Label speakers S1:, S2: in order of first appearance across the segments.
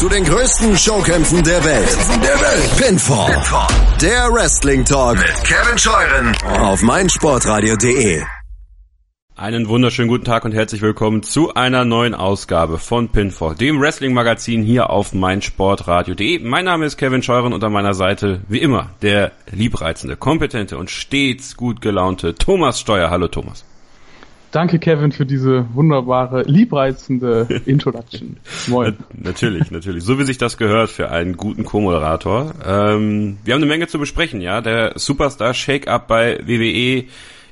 S1: zu den größten Showkämpfen der Welt. Der Welt. Pinfall. Pinfall. Der Wrestling Talk mit Kevin Scheuren auf meinsportradio.de.
S2: Einen wunderschönen guten Tag und herzlich willkommen zu einer neuen Ausgabe von Pinfall, dem Wrestling-Magazin hier auf meinsportradio.de. Mein Name ist Kevin Scheuren und an meiner Seite, wie immer, der liebreizende, kompetente und stets gut gelaunte Thomas Steuer. Hallo Thomas.
S3: Danke, Kevin, für diese wunderbare, liebreizende Introduction.
S2: Moin. natürlich, natürlich. So wie sich das gehört für einen guten Co-Moderator. Ähm, wir haben eine Menge zu besprechen, ja. Der Superstar Shake-Up bei WWE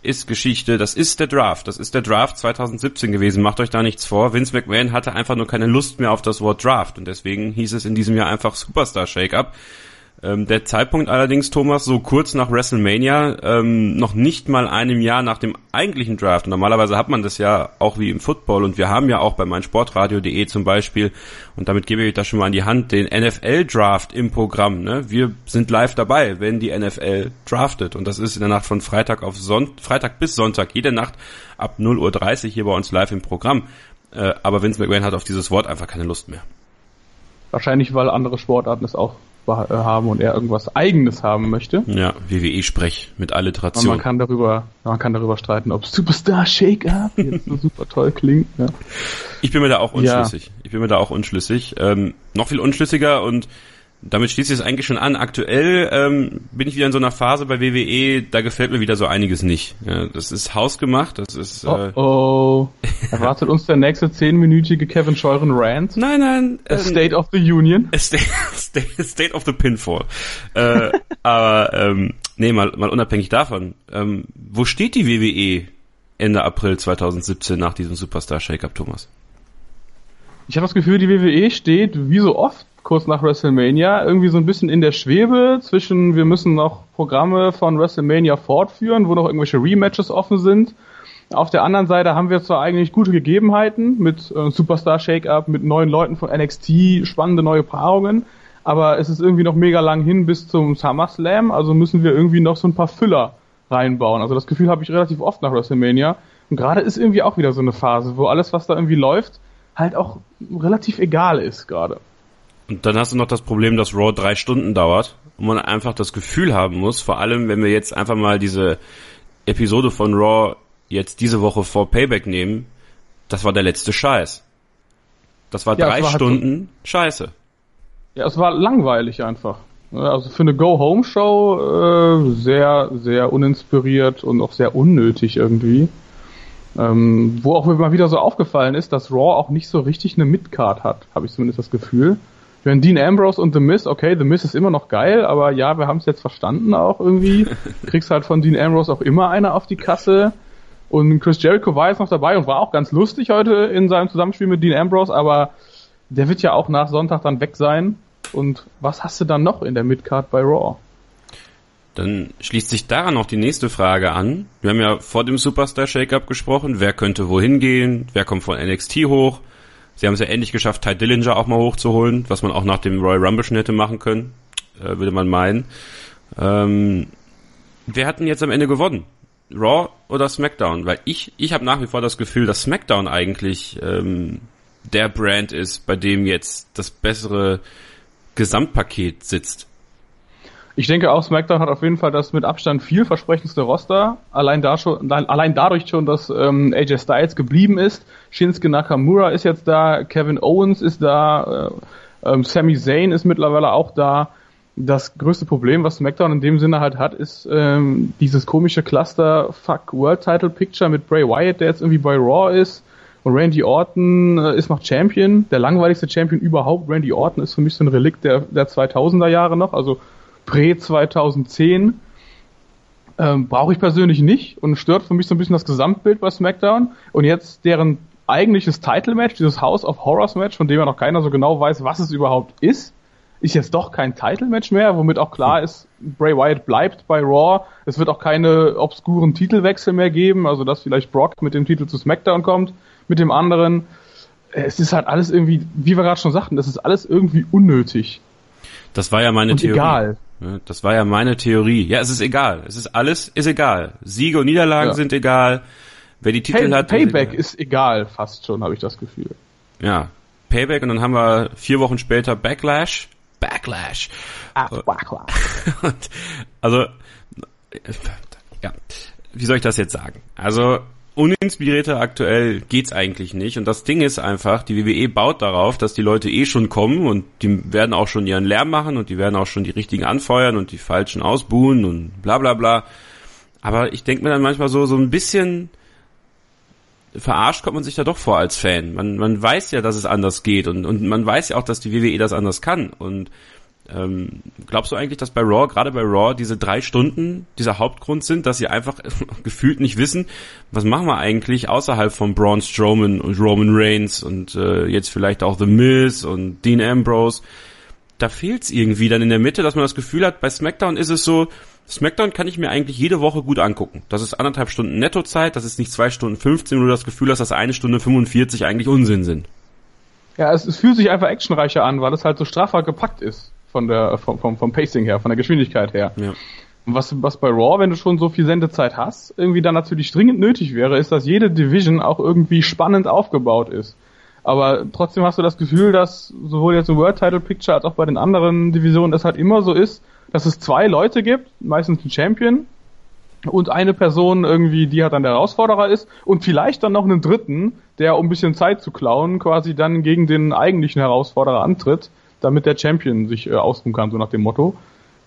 S2: ist Geschichte, das ist der Draft, das ist der Draft 2017 gewesen, macht euch da nichts vor. Vince McMahon hatte einfach nur keine Lust mehr auf das Wort Draft und deswegen hieß es in diesem Jahr einfach Superstar Shake-Up. Ähm, der Zeitpunkt allerdings, Thomas, so kurz nach WrestleMania, ähm, noch nicht mal einem Jahr nach dem eigentlichen Draft. normalerweise hat man das ja auch wie im Football und wir haben ja auch bei meinsportradio.de zum Beispiel, und damit gebe ich das schon mal an die Hand, den NFL-Draft im Programm. Ne? Wir sind live dabei, wenn die NFL draftet. Und das ist in der Nacht von Freitag auf Son Freitag bis Sonntag, jede Nacht ab 0.30 Uhr hier bei uns live im Programm. Äh, aber Vince McMahon hat auf dieses Wort einfach keine Lust mehr.
S3: Wahrscheinlich, weil andere Sportarten es auch haben und er irgendwas Eigenes haben möchte.
S2: Ja, WWE-Sprech mit Alliteration.
S3: Und man kann darüber, man kann darüber streiten, ob Superstar Shake-Up jetzt so super toll klingt. Ja.
S2: Ich bin mir da auch unschlüssig. Ja. Ich bin mir da auch unschlüssig. Ähm, noch viel unschlüssiger und damit schließt es eigentlich schon an. Aktuell ähm, bin ich wieder in so einer Phase bei WWE, da gefällt mir wieder so einiges nicht. Ja, das ist hausgemacht, das ist.
S3: Äh, oh, oh. Erwartet uns der nächste zehnminütige Kevin Scheuren Rant?
S2: Nein, nein.
S3: Ähm, State of the Union.
S2: State, State, State of the Pinfall. äh, aber ähm, nee, mal, mal unabhängig davon. Ähm, wo steht die WWE Ende April 2017 nach diesem Superstar Shake-Up, Thomas?
S3: Ich habe das Gefühl, die WWE steht wie so oft kurz nach WrestleMania, irgendwie so ein bisschen in der Schwebe zwischen, wir müssen noch Programme von WrestleMania fortführen, wo noch irgendwelche Rematches offen sind. Auf der anderen Seite haben wir zwar eigentlich gute Gegebenheiten mit äh, Superstar Shake-Up, mit neuen Leuten von NXT, spannende neue Paarungen, aber es ist irgendwie noch mega lang hin bis zum SummerSlam, also müssen wir irgendwie noch so ein paar Füller reinbauen. Also das Gefühl habe ich relativ oft nach WrestleMania. Und gerade ist irgendwie auch wieder so eine Phase, wo alles, was da irgendwie läuft, halt auch relativ egal ist gerade.
S2: Und dann hast du noch das Problem, dass Raw drei Stunden dauert und man einfach das Gefühl haben muss, vor allem wenn wir jetzt einfach mal diese Episode von Raw jetzt diese Woche vor Payback nehmen, das war der letzte Scheiß. Das war ja, drei war Stunden halt so, Scheiße.
S3: Ja, es war langweilig einfach. Also für eine Go-Home-Show äh, sehr, sehr uninspiriert und auch sehr unnötig irgendwie. Ähm, wo auch mal wieder so aufgefallen ist, dass Raw auch nicht so richtig eine Midcard hat, habe ich zumindest das Gefühl. Wenn Dean Ambrose und The Miz, okay, The Miz ist immer noch geil, aber ja, wir haben es jetzt verstanden auch irgendwie. Kriegst halt von Dean Ambrose auch immer einer auf die Kasse. Und Chris Jericho war jetzt noch dabei und war auch ganz lustig heute in seinem Zusammenspiel mit Dean Ambrose, aber der wird ja auch nach Sonntag dann weg sein. Und was hast du dann noch in der Midcard bei Raw?
S2: Dann schließt sich daran noch die nächste Frage an. Wir haben ja vor dem Superstar Shake-Up gesprochen. Wer könnte wohin gehen? Wer kommt von NXT hoch? Sie haben es ja endlich geschafft, Ty Dillinger auch mal hochzuholen, was man auch nach dem Royal Rumble schon hätte machen können, äh, würde man meinen. Ähm, wer hat denn jetzt am Ende gewonnen? Raw oder SmackDown? Weil ich, ich habe nach wie vor das Gefühl, dass SmackDown eigentlich ähm, der Brand ist, bei dem jetzt das bessere Gesamtpaket sitzt.
S3: Ich denke auch, SmackDown hat auf jeden Fall das mit Abstand vielversprechendste Roster. Allein, da schon, allein dadurch schon, dass ähm, AJ Styles geblieben ist. Shinsuke Nakamura ist jetzt da, Kevin Owens ist da, äh, ähm, Sami Zayn ist mittlerweile auch da. Das größte Problem, was SmackDown in dem Sinne halt hat, ist ähm, dieses komische Cluster Fuck World Title Picture mit Bray Wyatt, der jetzt irgendwie bei Raw ist. Und Randy Orton äh, ist noch Champion, der langweiligste Champion überhaupt. Randy Orton ist für mich so ein Relikt der, der 2000er Jahre noch, also Prä 2010 ähm, brauche ich persönlich nicht und stört für mich so ein bisschen das Gesamtbild bei SmackDown. Und jetzt deren eigentliches Title-Match, dieses House of Horrors-Match, von dem ja noch keiner so genau weiß, was es überhaupt ist, ist jetzt doch kein Title-Match mehr, womit auch klar ist, Bray Wyatt bleibt bei Raw. Es wird auch keine obskuren Titelwechsel mehr geben, also dass vielleicht Brock mit dem Titel zu SmackDown kommt, mit dem anderen. Es ist halt alles irgendwie, wie wir gerade schon sagten, das ist alles irgendwie unnötig.
S2: Das war ja meine
S3: und
S2: Theorie.
S3: Egal.
S2: Das war ja meine Theorie. Ja, es ist egal. Es ist alles, ist egal. Siege und Niederlagen ja. sind egal. Wer die Titel Pay hat.
S3: Payback ist egal. ist egal, fast schon, habe ich das Gefühl.
S2: Ja. Payback und dann haben wir vier Wochen später Backlash. Backlash.
S3: Ah, Backlash.
S2: Und, also, ja, wie soll ich das jetzt sagen? Also, uninspirierter aktuell geht's eigentlich nicht. Und das Ding ist einfach, die WWE baut darauf, dass die Leute eh schon kommen und die werden auch schon ihren Lärm machen und die werden auch schon die richtigen anfeuern und die falschen ausbuhen und bla bla bla. Aber ich denke mir dann manchmal so, so ein bisschen verarscht kommt man sich da doch vor als Fan. Man, man weiß ja, dass es anders geht und, und man weiß ja auch, dass die WWE das anders kann. Und ähm, glaubst du eigentlich, dass bei Raw, gerade bei Raw, diese drei Stunden dieser Hauptgrund sind, dass sie einfach gefühlt nicht wissen, was machen wir eigentlich außerhalb von Braun Strowman und Roman Reigns und äh, jetzt vielleicht auch The Miz und Dean Ambrose? Da fehlt's irgendwie dann in der Mitte, dass man das Gefühl hat, bei SmackDown ist es so, SmackDown kann ich mir eigentlich jede Woche gut angucken. Das ist anderthalb Stunden Nettozeit, das ist nicht zwei Stunden 15, wo du das Gefühl hast, dass eine Stunde 45 eigentlich Unsinn sind.
S3: Ja, es, es fühlt sich einfach actionreicher an, weil es halt so straffer gepackt ist von der vom, vom, vom Pacing her, von der Geschwindigkeit her.
S2: Ja.
S3: Und was, was bei Raw, wenn du schon so viel Sendezeit hast, irgendwie dann natürlich dringend nötig wäre, ist, dass jede Division auch irgendwie spannend aufgebaut ist. Aber trotzdem hast du das Gefühl, dass sowohl jetzt im World Title Picture als auch bei den anderen Divisionen es halt immer so ist, dass es zwei Leute gibt, meistens ein Champion und eine Person irgendwie, die halt dann der Herausforderer ist und vielleicht dann noch einen dritten, der um ein bisschen Zeit zu klauen, quasi dann gegen den eigentlichen Herausforderer antritt, damit der Champion sich äh, ausruhen kann, so nach dem Motto.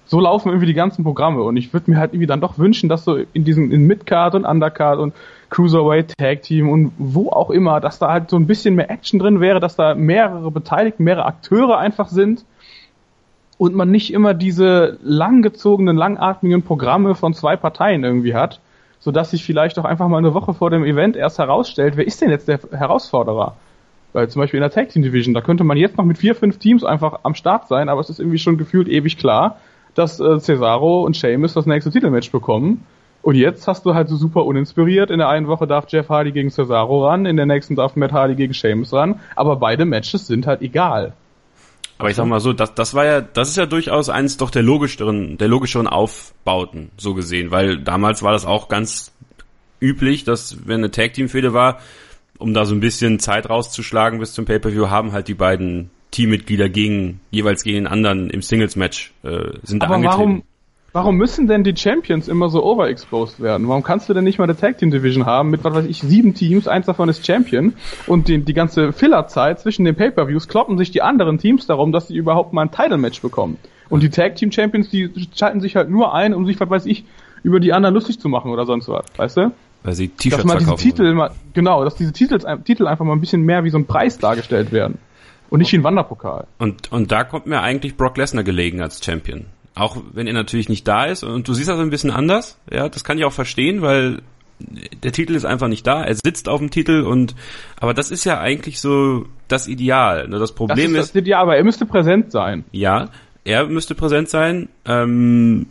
S3: So laufen irgendwie die ganzen Programme und ich würde mir halt irgendwie dann doch wünschen, dass so in diesem in Midcard und Undercard und Cruiserweight Tag Team und wo auch immer, dass da halt so ein bisschen mehr Action drin wäre, dass da mehrere Beteiligte, mehrere Akteure einfach sind und man nicht immer diese langgezogenen, langatmigen Programme von zwei Parteien irgendwie hat, so dass sich vielleicht auch einfach mal eine Woche vor dem Event erst herausstellt, wer ist denn jetzt der Herausforderer? Weil zum Beispiel in der Tag Team Division, da könnte man jetzt noch mit vier, fünf Teams einfach am Start sein, aber es ist irgendwie schon gefühlt ewig klar, dass äh, Cesaro und Sheamus das nächste Titelmatch bekommen. Und jetzt hast du halt so super uninspiriert. In der einen Woche darf Jeff Hardy gegen Cesaro ran, in der nächsten darf Matt Hardy gegen Sheamus ran, aber beide Matches sind halt egal.
S2: Aber ich sag mal so, das, das war ja, das ist ja durchaus eins doch der logischeren, der logischeren Aufbauten, so gesehen, weil damals war das auch ganz üblich, dass wenn eine Tag Team Fehde war, um da so ein bisschen Zeit rauszuschlagen bis zum Pay-Per-View, haben halt die beiden Teammitglieder gegen, jeweils gegen den anderen im Singles Match, äh, sind
S3: Aber
S2: da angetreten.
S3: warum, warum müssen denn die Champions immer so overexposed werden? Warum kannst du denn nicht mal eine Tag Team Division haben mit, was weiß ich, sieben Teams, eins davon ist Champion und die, die ganze Fillerzeit zwischen den Pay-Per-Views kloppen sich die anderen Teams darum, dass sie überhaupt mal ein Title-Match bekommen. Und die Tag Team Champions, die schalten sich halt nur ein, um sich, was weiß ich, über die anderen lustig zu machen oder sonst was, weißt du?
S2: Weil sie
S3: Dass
S2: T-Shirts
S3: mal diese
S2: verkaufen.
S3: Titel mal, genau, dass diese Titel, Titel einfach mal ein bisschen mehr wie so ein Preis dargestellt werden. Und nicht wie ein Wanderpokal.
S2: Und, und da kommt mir eigentlich Brock Lesnar gelegen als Champion. Auch wenn er natürlich nicht da ist und du siehst das ein bisschen anders, ja, das kann ich auch verstehen, weil der Titel ist einfach nicht da, er sitzt auf dem Titel und aber das ist ja eigentlich so das Ideal. Ne? Das
S3: Das
S2: Problem
S3: ist,
S2: ist,
S3: das, ja, aber er müsste präsent sein.
S2: ja, er müsste präsent sein, ähm,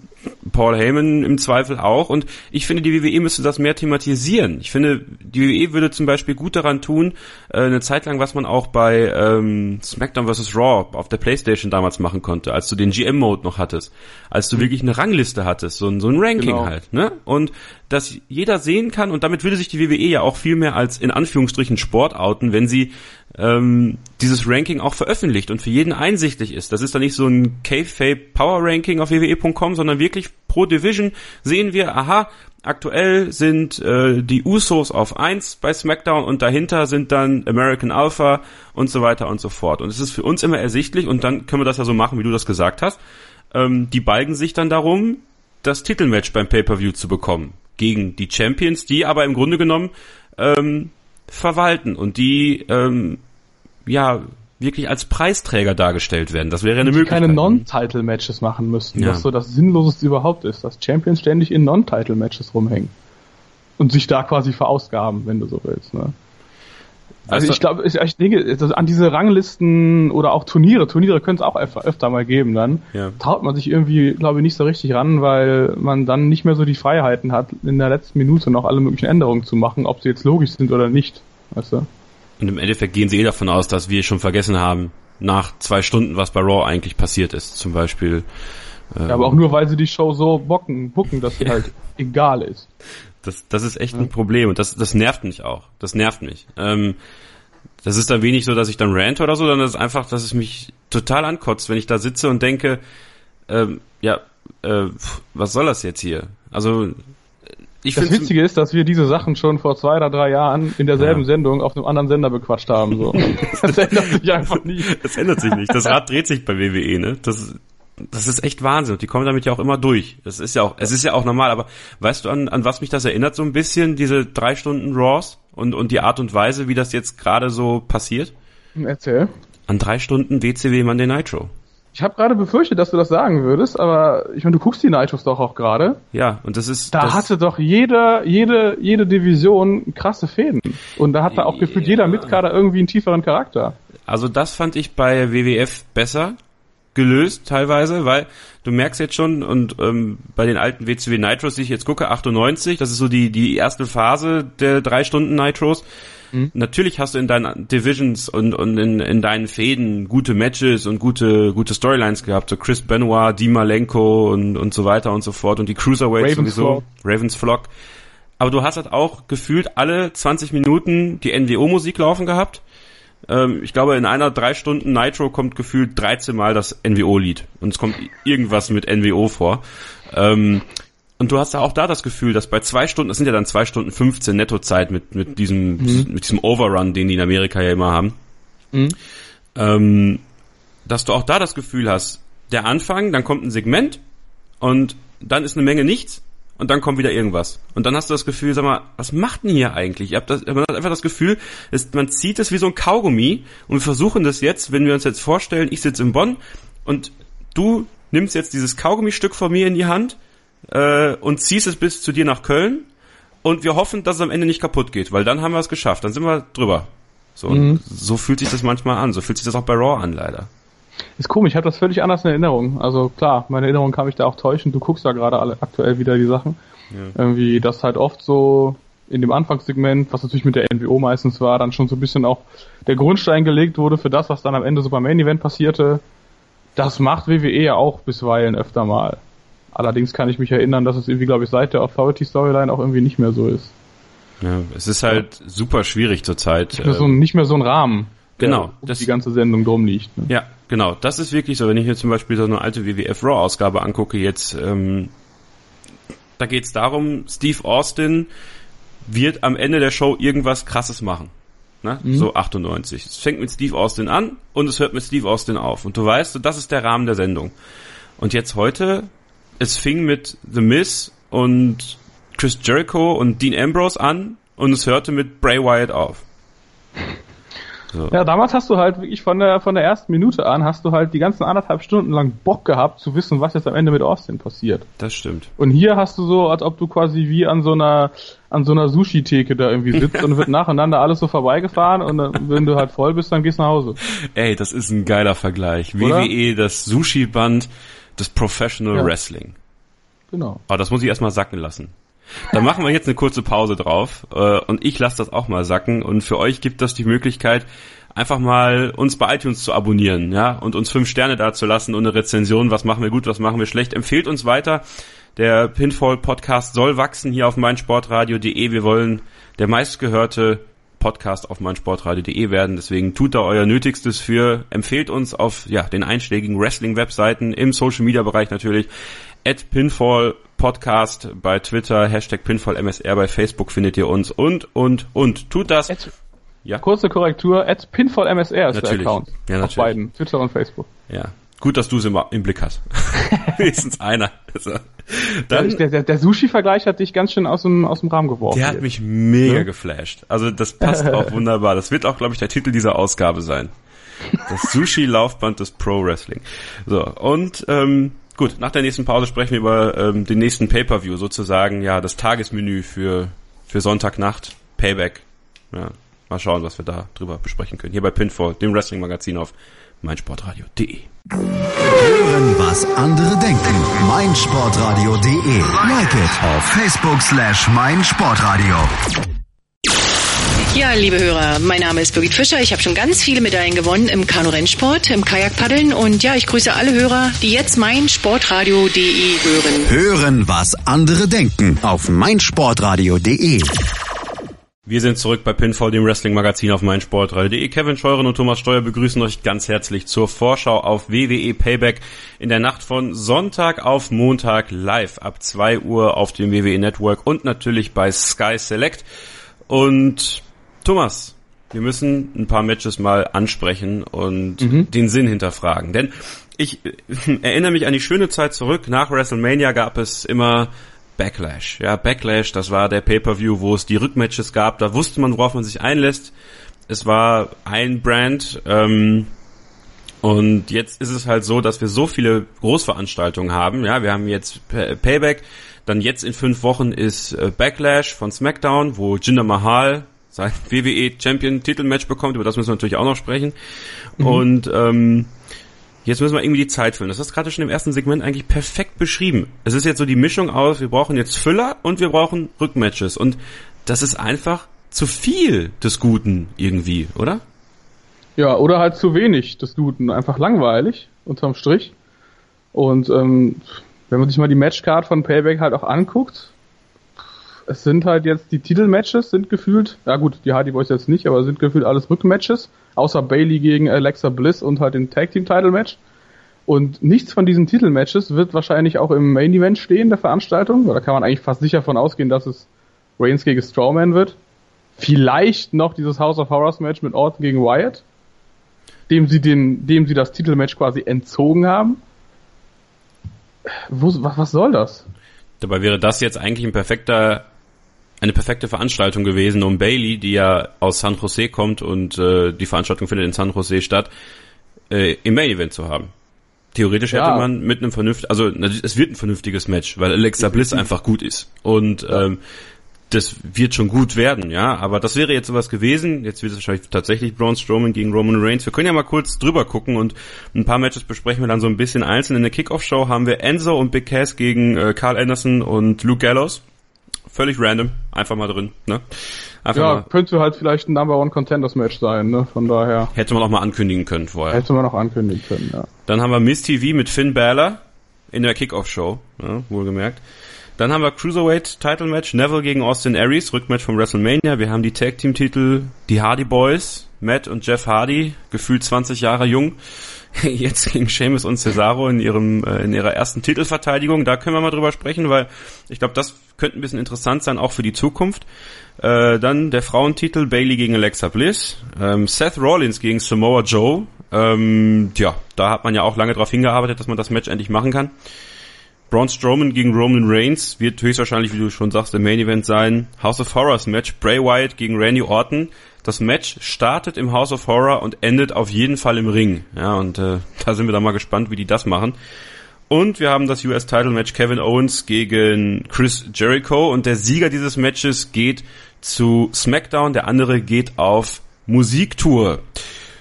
S2: Paul Heyman im Zweifel auch und ich finde, die WWE müsste das mehr thematisieren. Ich finde, die WWE würde zum Beispiel gut daran tun, äh, eine Zeit lang, was man auch bei ähm, SmackDown vs. Raw auf der Playstation damals machen konnte, als du den GM-Mode noch hattest, als du wirklich eine Rangliste hattest, so ein, so ein Ranking
S3: Genau.
S2: halt, ne? Und dass jeder sehen kann und damit würde sich die WWE ja auch viel mehr als in Anführungsstrichen Sport outen, wenn sie ähm, dieses Ranking auch veröffentlicht und für jeden einsichtlich ist. Das ist dann nicht so ein K-Fape Power Ranking auf wwe.com, sondern wirklich pro Division sehen wir, aha, aktuell sind äh, die Usos auf 1 bei SmackDown und dahinter sind dann American Alpha und so weiter und so fort. Und es ist für uns immer ersichtlich und dann können wir das ja so machen, wie du das gesagt hast. Ähm, die balgen sich dann darum, das Titelmatch beim Pay-Per-View zu bekommen gegen die Champions, die aber im Grunde genommen ähm, verwalten und die ähm, ja wirklich als Preisträger dargestellt werden. Das wäre eine
S3: die
S2: Möglichkeit.
S3: keine Non-Title-Matches machen müssten,
S2: Ja.
S3: was so das Sinnloseste überhaupt ist, dass Champions ständig in Non-Title-Matches rumhängen. Und sich da quasi verausgaben, wenn du so willst. Ne? Also ich glaube, ich, ich denke, an diese Ranglisten oder auch Turniere, Turniere können es auch öfter, öfter mal geben dann,
S2: Ja.
S3: traut man sich irgendwie, glaube ich, nicht so richtig ran, weil man dann nicht mehr so die Freiheiten hat, in der letzten Minute noch alle möglichen Änderungen zu machen, ob sie jetzt logisch sind oder nicht. Weißt du?
S2: Und im Endeffekt gehen sie eh davon aus, dass wir schon vergessen haben, nach zwei Stunden, was bei Raw eigentlich passiert ist. Zum Beispiel. ähm,
S3: Ja, aber auch nur, weil sie die Show so bocken, bucken, dass sie halt egal ist.
S2: Das, das ist echt ein Problem und das, das nervt mich auch. Das nervt mich. Ähm, das ist dann wenig so, dass ich dann rant oder so, sondern das ist einfach, dass es mich total ankotzt, wenn ich da sitze und denke, ähm, ja, äh, was soll das jetzt hier? Also
S3: ich das Witzige ist, dass wir diese Sachen schon vor zwei oder drei Jahren in derselben ja. Sendung auf einem anderen Sender bequatscht haben. So. Das ändert sich einfach nie.
S2: Das ändert sich nicht. Das Rad dreht sich bei WWE, ne? Das, das ist echt Wahnsinn. Und die kommen damit ja auch immer durch. Das ist ja auch, es ist ja auch normal. Aber weißt du, an, an was mich das erinnert so ein bisschen? Diese drei Stunden Raws und, und die Art und Weise, wie das jetzt gerade so passiert?
S3: Erzähl.
S2: An drei Stunden WCW Monday Nitro.
S3: Ich habe gerade befürchtet, dass du das sagen würdest, aber ich meine, du guckst die Nitros doch auch gerade.
S2: Ja, und das ist.
S3: Da
S2: das
S3: hatte doch jede, jede, jede Division krasse Fäden. Und da hatte auch gefühlt jeder Mitkader irgendwie einen tieferen Charakter.
S2: Also das fand ich bei WWF besser gelöst teilweise, weil du merkst jetzt schon und ähm, bei den alten WCW Nitros, die ich jetzt gucke, 98, das ist so die die erste Phase der drei Stunden Nitros Mhm. Natürlich hast du in deinen Divisions und, und in, in deinen Fäden gute Matches und gute, gute Storylines gehabt. So Chris Benoit, Di Malenko und, und so weiter und so fort. Und die Cruiserweights Ravens sowieso. Ravens Flock. Aber du hast halt auch gefühlt alle 20 Minuten die NWO-Musik laufen gehabt. Ähm, ich glaube, in einer drei Stunden Nitro kommt gefühlt 13 Mal das NWO-Lied. Und es kommt irgendwas mit NWO vor. Ähm, und du hast ja auch da das Gefühl, dass bei zwei Stunden, das sind ja dann zwei Stunden 15 Nettozeit mit, mit diesem, mhm. mit diesem Overrun, den die in Amerika ja immer haben, mhm. ähm, dass du auch da das Gefühl hast, der Anfang, dann kommt ein Segment und dann ist eine Menge nichts und dann kommt wieder irgendwas. Und dann hast du das Gefühl, sag mal, was macht denn hier eigentlich? Ich hab das, man hat einfach das Gefühl, es, man zieht es wie so ein Kaugummi und wir versuchen das jetzt, wenn wir uns jetzt vorstellen, ich sitze in Bonn und du nimmst jetzt dieses Kaugummi-Stück von mir in die Hand äh, und ziehst es bis zu dir nach Köln und wir hoffen, dass es am Ende nicht kaputt geht, weil dann haben wir es geschafft, dann sind wir drüber. So, mhm. so fühlt sich das manchmal an, so fühlt sich das auch bei Raw an, leider.
S3: Ist komisch, ich habe das völlig anders in Erinnerung. Also klar, meine Erinnerung kann mich da auch täuschen. Du guckst da gerade alle aktuell wieder die Sachen. Ja. Irgendwie das halt oft so in dem Anfangssegment, was natürlich mit der NWO meistens war, dann schon so ein bisschen auch der Grundstein gelegt wurde für das, was dann am Ende so beim Main Event passierte. Das macht WWE ja auch bisweilen öfter mal. Allerdings kann ich mich erinnern, dass es irgendwie, glaube ich, seit der Authority Storyline auch irgendwie nicht mehr so ist.
S2: Ja, es ist halt super schwierig zurzeit.
S3: Nicht mehr, so, nicht mehr so ein Rahmen.
S2: Genau.
S3: Der, die ganze Sendung drum liegt.
S2: Ne? Ja, genau. Das ist wirklich so. Wenn ich mir zum Beispiel so eine alte WWF Raw Ausgabe angucke jetzt, ähm, da geht's darum, Steve Austin wird am Ende der Show irgendwas krasses machen. Ne? Mhm. So 98. Es fängt mit Steve Austin an und es hört mit Steve Austin auf. Und du weißt, das ist der Rahmen der Sendung. Und jetzt heute es fing mit The Miz und Chris Jericho und Dean Ambrose an und es hörte mit Bray Wyatt auf.
S3: So. Ja, damals hast du halt wirklich von der von der ersten Minute an hast du halt die ganzen anderthalb Stunden lang Bock gehabt zu wissen, was jetzt am Ende mit Austin passiert.
S2: Das stimmt.
S3: Und hier hast du so, als ob du quasi wie an so einer an so einer Sushi-Theke da irgendwie sitzt und wird nacheinander alles so vorbeigefahren und dann, wenn du halt voll bist, dann gehst du nach Hause.
S2: Ey, das ist ein geiler Vergleich. Oder? WWE, das Sushi-Band das Professional ja. Wrestling.
S3: Genau.
S2: Aber das muss ich erstmal sacken lassen. Dann machen wir jetzt eine kurze Pause drauf äh, und ich lasse das auch mal sacken und für euch gibt das die Möglichkeit, einfach mal uns bei iTunes zu abonnieren, ja, und uns fünf Sterne da zu lassen und eine Rezension, was machen wir gut, was machen wir schlecht. Empfehlt uns weiter. Der Pinfall Podcast soll wachsen hier auf meinsportradio.de. Wir wollen der meistgehörte Podcast auf meinsportradio.de werden. Deswegen tut da euer Nötigstes für. Empfehlt uns auf ja, den einschlägigen Wrestling-Webseiten, im Social-Media-Bereich natürlich. At Pinfall Podcast bei Twitter, Hashtag PinfallMSR bei Facebook findet ihr uns und, und, und. Tut das.
S3: At, ja. Kurze Korrektur, at PinfallMSR ist
S2: natürlich.
S3: der Account.
S2: Ja, natürlich.
S3: Auf beiden, Twitter und Facebook.
S2: Ja. Gut, dass du es immer im Blick hast. Wenigstens einer. Also,
S3: dann, der, der, der Sushi-Vergleich hat dich ganz schön aus dem, aus dem Rahmen geworfen.
S2: Der hat mich mega ja? geflasht. Also das passt auch wunderbar. Das wird auch, glaube ich, der Titel dieser Ausgabe sein. Das Sushi-Laufband des Pro-Wrestling. So, und ähm, gut, nach der nächsten Pause sprechen wir über ähm, den nächsten Pay-Per-View, sozusagen, ja, das Tagesmenü für, für Sonntagnacht, Payback. Ja, mal schauen, was wir da drüber besprechen können. Hier bei Pinfall, dem Wrestling-Magazin auf meinsportradio.de.
S1: Hören, was andere denken. meinsportradio.de. Like it auf Facebook slash meinsportradio.
S4: Ja, liebe Hörer, mein Name ist Birgit Fischer. Ich habe schon ganz viele Medaillen gewonnen im Kanu-Rennsport, im Kajakpaddeln und ja, ich grüße alle Hörer, die jetzt meinsportradio.de hören.
S1: Hören, was andere denken auf meinsportradio.de.
S2: Wir sind zurück bei Pinfall, dem Wrestling-Magazin auf meinsportradio.de. Kevin Scheuren und Thomas Steuer begrüßen euch ganz herzlich zur Vorschau auf WWE Payback in der Nacht von Sonntag auf Montag live ab 2 Uhr auf dem WWE Network und natürlich bei Sky Select. Und Thomas, wir müssen ein paar Matches mal ansprechen und mhm. den Sinn hinterfragen. Denn ich erinnere mich an die schöne Zeit zurück. Nach WrestleMania gab es immer Backlash. Ja, Backlash, das war der Pay-per-View, wo es die Rückmatches gab. Da wusste man, worauf man sich einlässt. Es war ein Brand. Ähm, und jetzt ist es halt so, dass wir so viele Großveranstaltungen haben. Ja, wir haben jetzt Payback. Dann jetzt in fünf Wochen ist äh, Backlash von SmackDown, wo Jinder Mahal sein WWE Champion Titelmatch bekommt. Über das müssen wir natürlich auch noch sprechen. Mhm. Und ähm, Jetzt müssen wir irgendwie die Zeit füllen. Das hast du gerade schon im ersten Segment eigentlich perfekt beschrieben. Es ist jetzt so die Mischung aus, wir brauchen jetzt Füller und wir brauchen Rückmatches. Und das ist einfach zu viel des Guten irgendwie, oder?
S3: Ja, oder halt zu wenig des Guten. Einfach langweilig, unterm Strich. Und ähm, wenn man sich mal die Matchcard von Payback halt auch anguckt, es sind halt jetzt die Titelmatches sind gefühlt, ja gut, die Hardy Boys jetzt nicht, aber sind gefühlt alles Rückmatches, außer Bailey gegen Alexa Bliss und halt den Tag Team Title Match. Und nichts von diesen Titelmatches wird wahrscheinlich auch im Main Event stehen der Veranstaltung. Da kann man eigentlich fast sicher von ausgehen, dass es Reigns gegen Strowman wird. Vielleicht noch dieses House of Horrors Match mit Orton gegen Wyatt, dem sie den, dem sie das Titelmatch quasi entzogen haben. Wo, was, was soll das?
S2: Dabei wäre das jetzt eigentlich ein perfekter eine perfekte Veranstaltung gewesen, um Bailey, die ja aus San Jose kommt und äh, die Veranstaltung findet in San Jose statt, äh, im Main Event zu haben. Theoretisch ja. hätte man mit einem vernünftigen, also es wird ein vernünftiges Match, weil Alexa Bliss einfach gut ist. Und ähm, das wird schon gut werden, ja. Aber das wäre jetzt sowas gewesen. Jetzt wird es wahrscheinlich tatsächlich Braun Strowman gegen Roman Reigns. Wir können ja mal kurz drüber gucken und ein paar Matches besprechen wir dann so ein bisschen einzeln. In der Kickoff-Show haben wir Enzo und Big Cass gegen äh, Carl Anderson und Luke Gallows völlig random, einfach mal drin, ne?
S3: Einfach ja, mal. könnte halt vielleicht ein Number One Contenders Match sein, ne? Von daher.
S2: Hätte man auch mal ankündigen können vorher.
S3: Hätte man auch ankündigen können, ja.
S2: Dann haben wir Miss TV mit Finn Balor in der Kickoff-Show, ne? wohlgemerkt. Dann haben wir Cruiserweight Title Match, Neville gegen Austin Aries, Rückmatch vom WrestleMania. Wir haben die Tag Team Titel, die Hardy Boys, Matt und Jeff Hardy, gefühlt 20 Jahre jung. jetzt gegen Seamus und Cesaro in ihrem äh, in ihrer ersten Titelverteidigung. Da können wir mal drüber sprechen, weil ich glaube, das könnte ein bisschen interessant sein, auch für die Zukunft. Äh, dann der Frauentitel Bailey gegen Alexa Bliss, ähm, Seth Rollins gegen Samoa Joe. Ähm, ja, da hat man ja auch lange darauf hingearbeitet, dass man das Match endlich machen kann. Braun Strowman gegen Roman Reigns wird höchstwahrscheinlich, wie du schon sagst, im Main Event sein. House of Horrors Match, Bray Wyatt gegen Randy Orton. Das Match startet im House of Horror und endet auf jeden Fall im Ring. Ja, und äh, da sind wir dann mal gespannt, wie die das machen. Und wir haben das US Title Match Kevin Owens gegen Chris Jericho und der Sieger dieses Matches geht zu SmackDown, der andere geht auf Musiktour.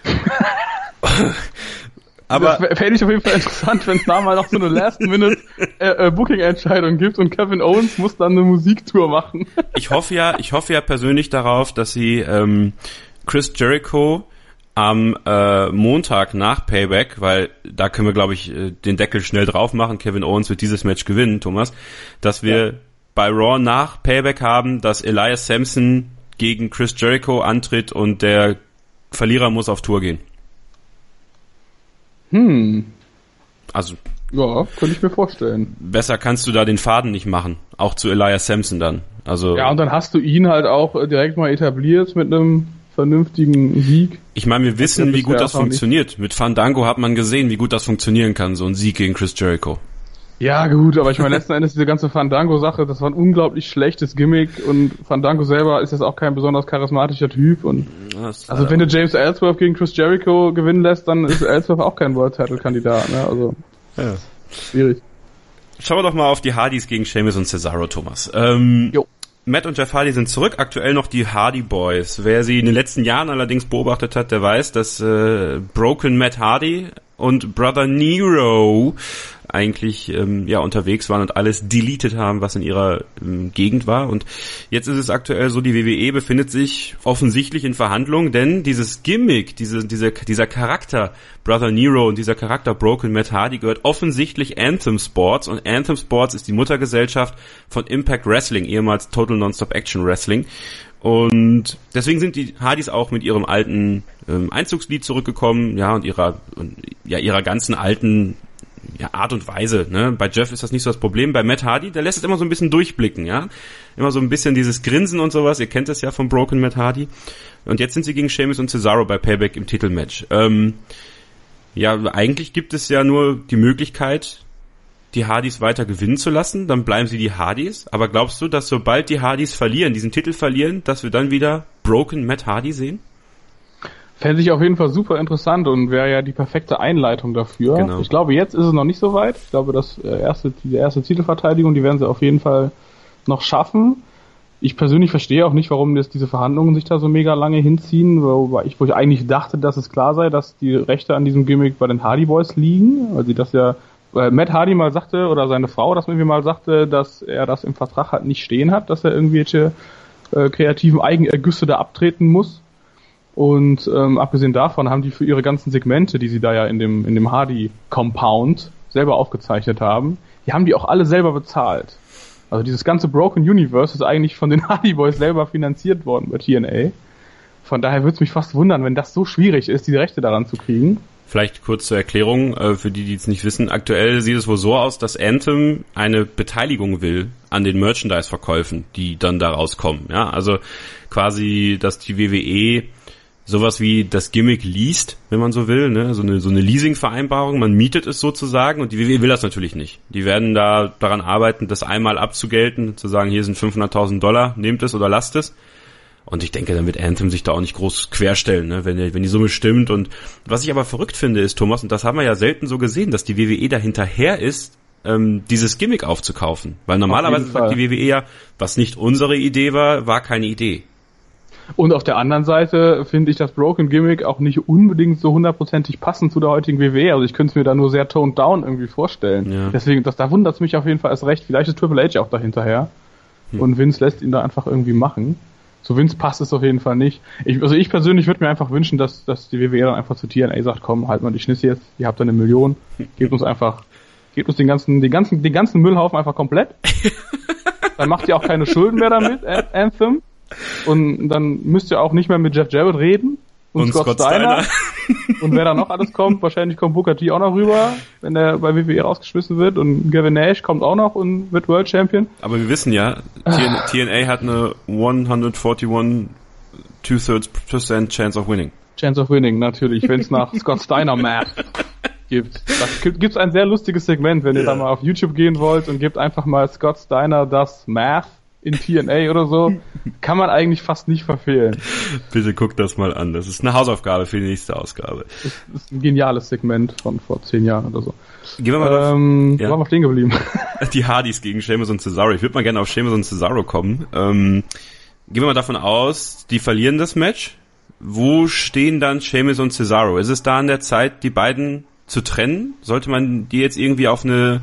S3: Aber fände ich auf jeden Fall interessant, wenn es da mal noch so eine Last-Minute-Booking-Entscheidung äh, äh, gibt und Kevin Owens muss dann eine Musiktour machen.
S2: ich hoffe ja, ich hoffe ja persönlich darauf, dass sie ähm, Chris Jericho am äh, Montag nach Payback, weil da können wir, glaube ich, äh, den Deckel schnell drauf machen. Kevin Owens wird dieses Match gewinnen, Thomas, dass wir ja. bei Raw nach Payback haben, dass Elias Sampson gegen Chris Jericho antritt und der Verlierer muss auf Tour gehen.
S3: Hm. Also. Ja, könnte ich mir vorstellen.
S2: Besser kannst du da den Faden nicht machen. Auch zu Elias Sampson dann. Also.
S3: Ja, und dann hast du ihn halt auch äh, direkt mal etabliert mit einem vernünftigen Sieg.
S2: Ich meine, wir wissen, wie gut das funktioniert. Nicht. Mit Fandango hat man gesehen, wie gut das funktionieren kann, so ein Sieg gegen Chris Jericho.
S3: Ja, gut, aber ich meine, letzten Endes diese ganze Fandango-Sache, das war ein unglaublich schlechtes Gimmick und Fandango selber ist jetzt auch kein besonders charismatischer Typ und also wenn du James Ellsworth gegen Chris Jericho gewinnen lässt, dann ist Ellsworth auch kein World Title Kandidat, ne? Also ja. schwierig.
S2: Schauen wir doch mal auf die Hardys gegen Sheamus und Cesaro, Thomas. Ähm, jo. Matt und Jeff Hardy sind zurück, aktuell noch die Hardy Boys. Wer sie in den letzten Jahren allerdings beobachtet hat, der weiß, dass äh, Broken Matt Hardy und Brother Nero eigentlich ähm, ja unterwegs waren und alles deleted haben, was in ihrer ähm, Gegend war. Und jetzt ist es aktuell so, die WWE befindet sich offensichtlich in Verhandlungen, denn dieses Gimmick, diese, diese, dieser Charakter Brother Nero und dieser Charakter Broken Matt Hardy gehört offensichtlich Anthem Sports und Anthem Sports ist die Muttergesellschaft von Impact Wrestling, ehemals Total Nonstop Action Wrestling. Und deswegen sind die Hardys auch mit ihrem alten ähm, Einzugslied zurückgekommen, ja, und ihrer, und, ja, ihrer ganzen alten ja, Art und Weise. Ne? Bei Jeff ist das nicht so das Problem. Bei Matt Hardy, der lässt es immer so ein bisschen durchblicken, ja. Immer so ein bisschen dieses Grinsen und sowas. Ihr kennt es ja von Broken Matt Hardy. Und jetzt sind sie gegen Sheamus und Cesaro bei Payback im Titelmatch. Ähm, ja, eigentlich gibt es ja nur die Möglichkeit, die Hardys weiter gewinnen zu lassen, dann bleiben sie die Hardys. Aber glaubst du, dass sobald die Hardys verlieren, diesen Titel verlieren, dass wir dann wieder Broken Matt Hardy sehen?
S3: Fände ich auf jeden Fall super interessant und wäre ja die perfekte Einleitung dafür. Genau. Ich glaube, jetzt ist es noch nicht so weit. Ich glaube, das äh, erste, die erste Titelverteidigung, die werden sie auf jeden Fall noch schaffen. Ich persönlich verstehe auch nicht, warum jetzt diese Verhandlungen sich da so mega lange hinziehen, wobei ich, wo ich eigentlich dachte, dass es klar sei, dass die Rechte an diesem Gimmick bei den Hardy Boys liegen, weil sie das ja weil Matt Hardy mal sagte, oder seine Frau das irgendwie mal sagte, dass er das im Vertrag halt nicht stehen hat, dass er irgendwelche äh, kreativen Eigenergüsse da abtreten muss. Und ähm, abgesehen davon haben die für ihre ganzen Segmente, die sie da ja in dem, in dem Hardy Compound selber aufgezeichnet haben, die haben die auch alle selber bezahlt. Also dieses ganze Broken Universe ist eigentlich von den Hardy Boys selber finanziert worden bei TNA. Von daher würde es mich fast wundern, wenn das so schwierig ist, die Rechte daran zu kriegen.
S2: Vielleicht kurz zur Erklärung, äh, für die, die es nicht wissen. Aktuell sieht es wohl so aus, dass Anthem eine Beteiligung will an den Merchandise-Verkäufen, die dann daraus kommen. Ja, also quasi, dass die WWE sowas wie das Gimmick liest, wenn man so will, ne? so eine, so eine Leasing-Vereinbarung, man mietet es sozusagen und die WWE will das natürlich nicht. Die werden da daran arbeiten, das einmal abzugelten, zu sagen, hier sind 500.000 Dollar, nehmt es oder lasst es. Und ich denke, dann wird Anthem sich da auch nicht groß querstellen, ne? wenn, wenn die Summe stimmt. Und was ich aber verrückt finde, ist, Thomas, und das haben wir ja selten so gesehen, dass die WWE da hinterher ist, ähm, dieses Gimmick aufzukaufen. Weil normalerweise sagt die WWE ja, was nicht unsere Idee war, war keine Idee.
S3: Und auf der anderen Seite finde ich das Broken Gimmick auch nicht unbedingt so hundertprozentig passend zu der heutigen WWE. Also ich könnte es mir da nur sehr toned down irgendwie vorstellen. Ja. Deswegen, das, da wundert es mich auf jeden Fall erst recht. Vielleicht ist Triple H auch dahinterher. Hm. Und Vince lässt ihn da einfach irgendwie machen. Zu Vince passt es auf jeden Fall nicht. Ich, also ich persönlich würde mir einfach wünschen, dass, dass die WWE dann einfach zu TNA sagt, komm, halt mal die Schnisse jetzt, ihr habt da eine Million, gebt uns einfach, gebt uns den ganzen, den ganzen, den ganzen Müllhaufen einfach komplett. dann macht ihr auch keine Schulden mehr damit, Anthem. Und dann müsst ihr auch nicht mehr mit Jeff Jarrett reden. Und, und Scott, Scott Steiner. Steiner. und wer da noch alles kommt, wahrscheinlich kommt Booker T auch noch rüber, wenn er bei WWE rausgeschmissen wird. Und Gavin Nash kommt auch noch und wird World Champion.
S2: Aber wir wissen ja, TNA hat eine 141 Two-Thirds Chance of Winning.
S3: Chance of Winning, natürlich, wenn es nach Scott Steiner Math gibt. Da gibt's ein sehr lustiges Segment, wenn ihr da mal auf YouTube gehen wollt und gebt einfach mal Scott Steiner das Math in TNA oder so, kann man eigentlich fast nicht verfehlen.
S2: Bitte guck das mal an. Das ist eine Hausaufgabe für die nächste Ausgabe.
S3: Das ist ein geniales Segment von vor zehn Jahren oder so.
S2: Gehen wir mal ähm,
S3: ja. Wo waren wir stehen geblieben?
S2: Die Hardys gegen Sheamus und Cesaro. Ich würde mal gerne auf Sheamus und Cesaro kommen. Ähm, gehen wir mal davon aus, die verlieren das Match. Wo stehen dann Sheamus und Cesaro? Ist es da an der Zeit, die beiden zu trennen? Sollte man die jetzt irgendwie auf eine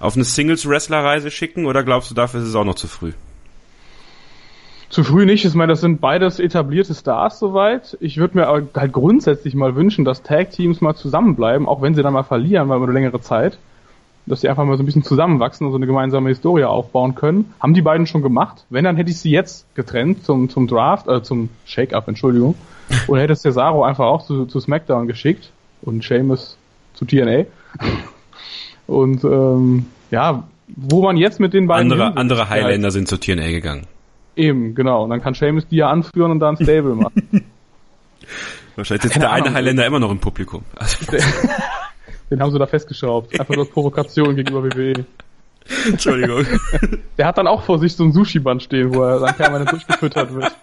S2: auf eine Singles-Wrestler-Reise schicken oder glaubst du, dafür ist es auch noch zu früh?
S3: Zu früh nicht. Ich meine, das sind beides etablierte Stars soweit. Ich würde mir aber halt grundsätzlich mal wünschen, dass Tag-Teams mal zusammenbleiben, auch wenn sie dann mal verlieren, mal über eine längere Zeit. Dass sie einfach mal so ein bisschen zusammenwachsen und so eine gemeinsame Historie aufbauen können. Haben die beiden schon gemacht. Wenn, dann hätte ich sie jetzt getrennt zum, zum Draft, äh, zum Shake-Up, Entschuldigung. Oder hätte Cesaro einfach auch zu, zu SmackDown geschickt und Seamus zu TNA. Und ähm, ja, wo man jetzt mit den beiden.
S2: Andere, andere Highlander sind zu TNA gegangen.
S3: Eben, genau. Und dann kann Seamus die ja anführen und dann Stable machen.
S2: Wahrscheinlich sitzt der eine Highlander immer noch im Publikum. Also
S3: den haben sie da festgeschraubt. Einfach nur Provokation gegenüber WWE.
S2: Entschuldigung.
S3: Der hat dann auch vor sich so ein Sushi-Band stehen, wo er dann permanent durchgefüttert wird.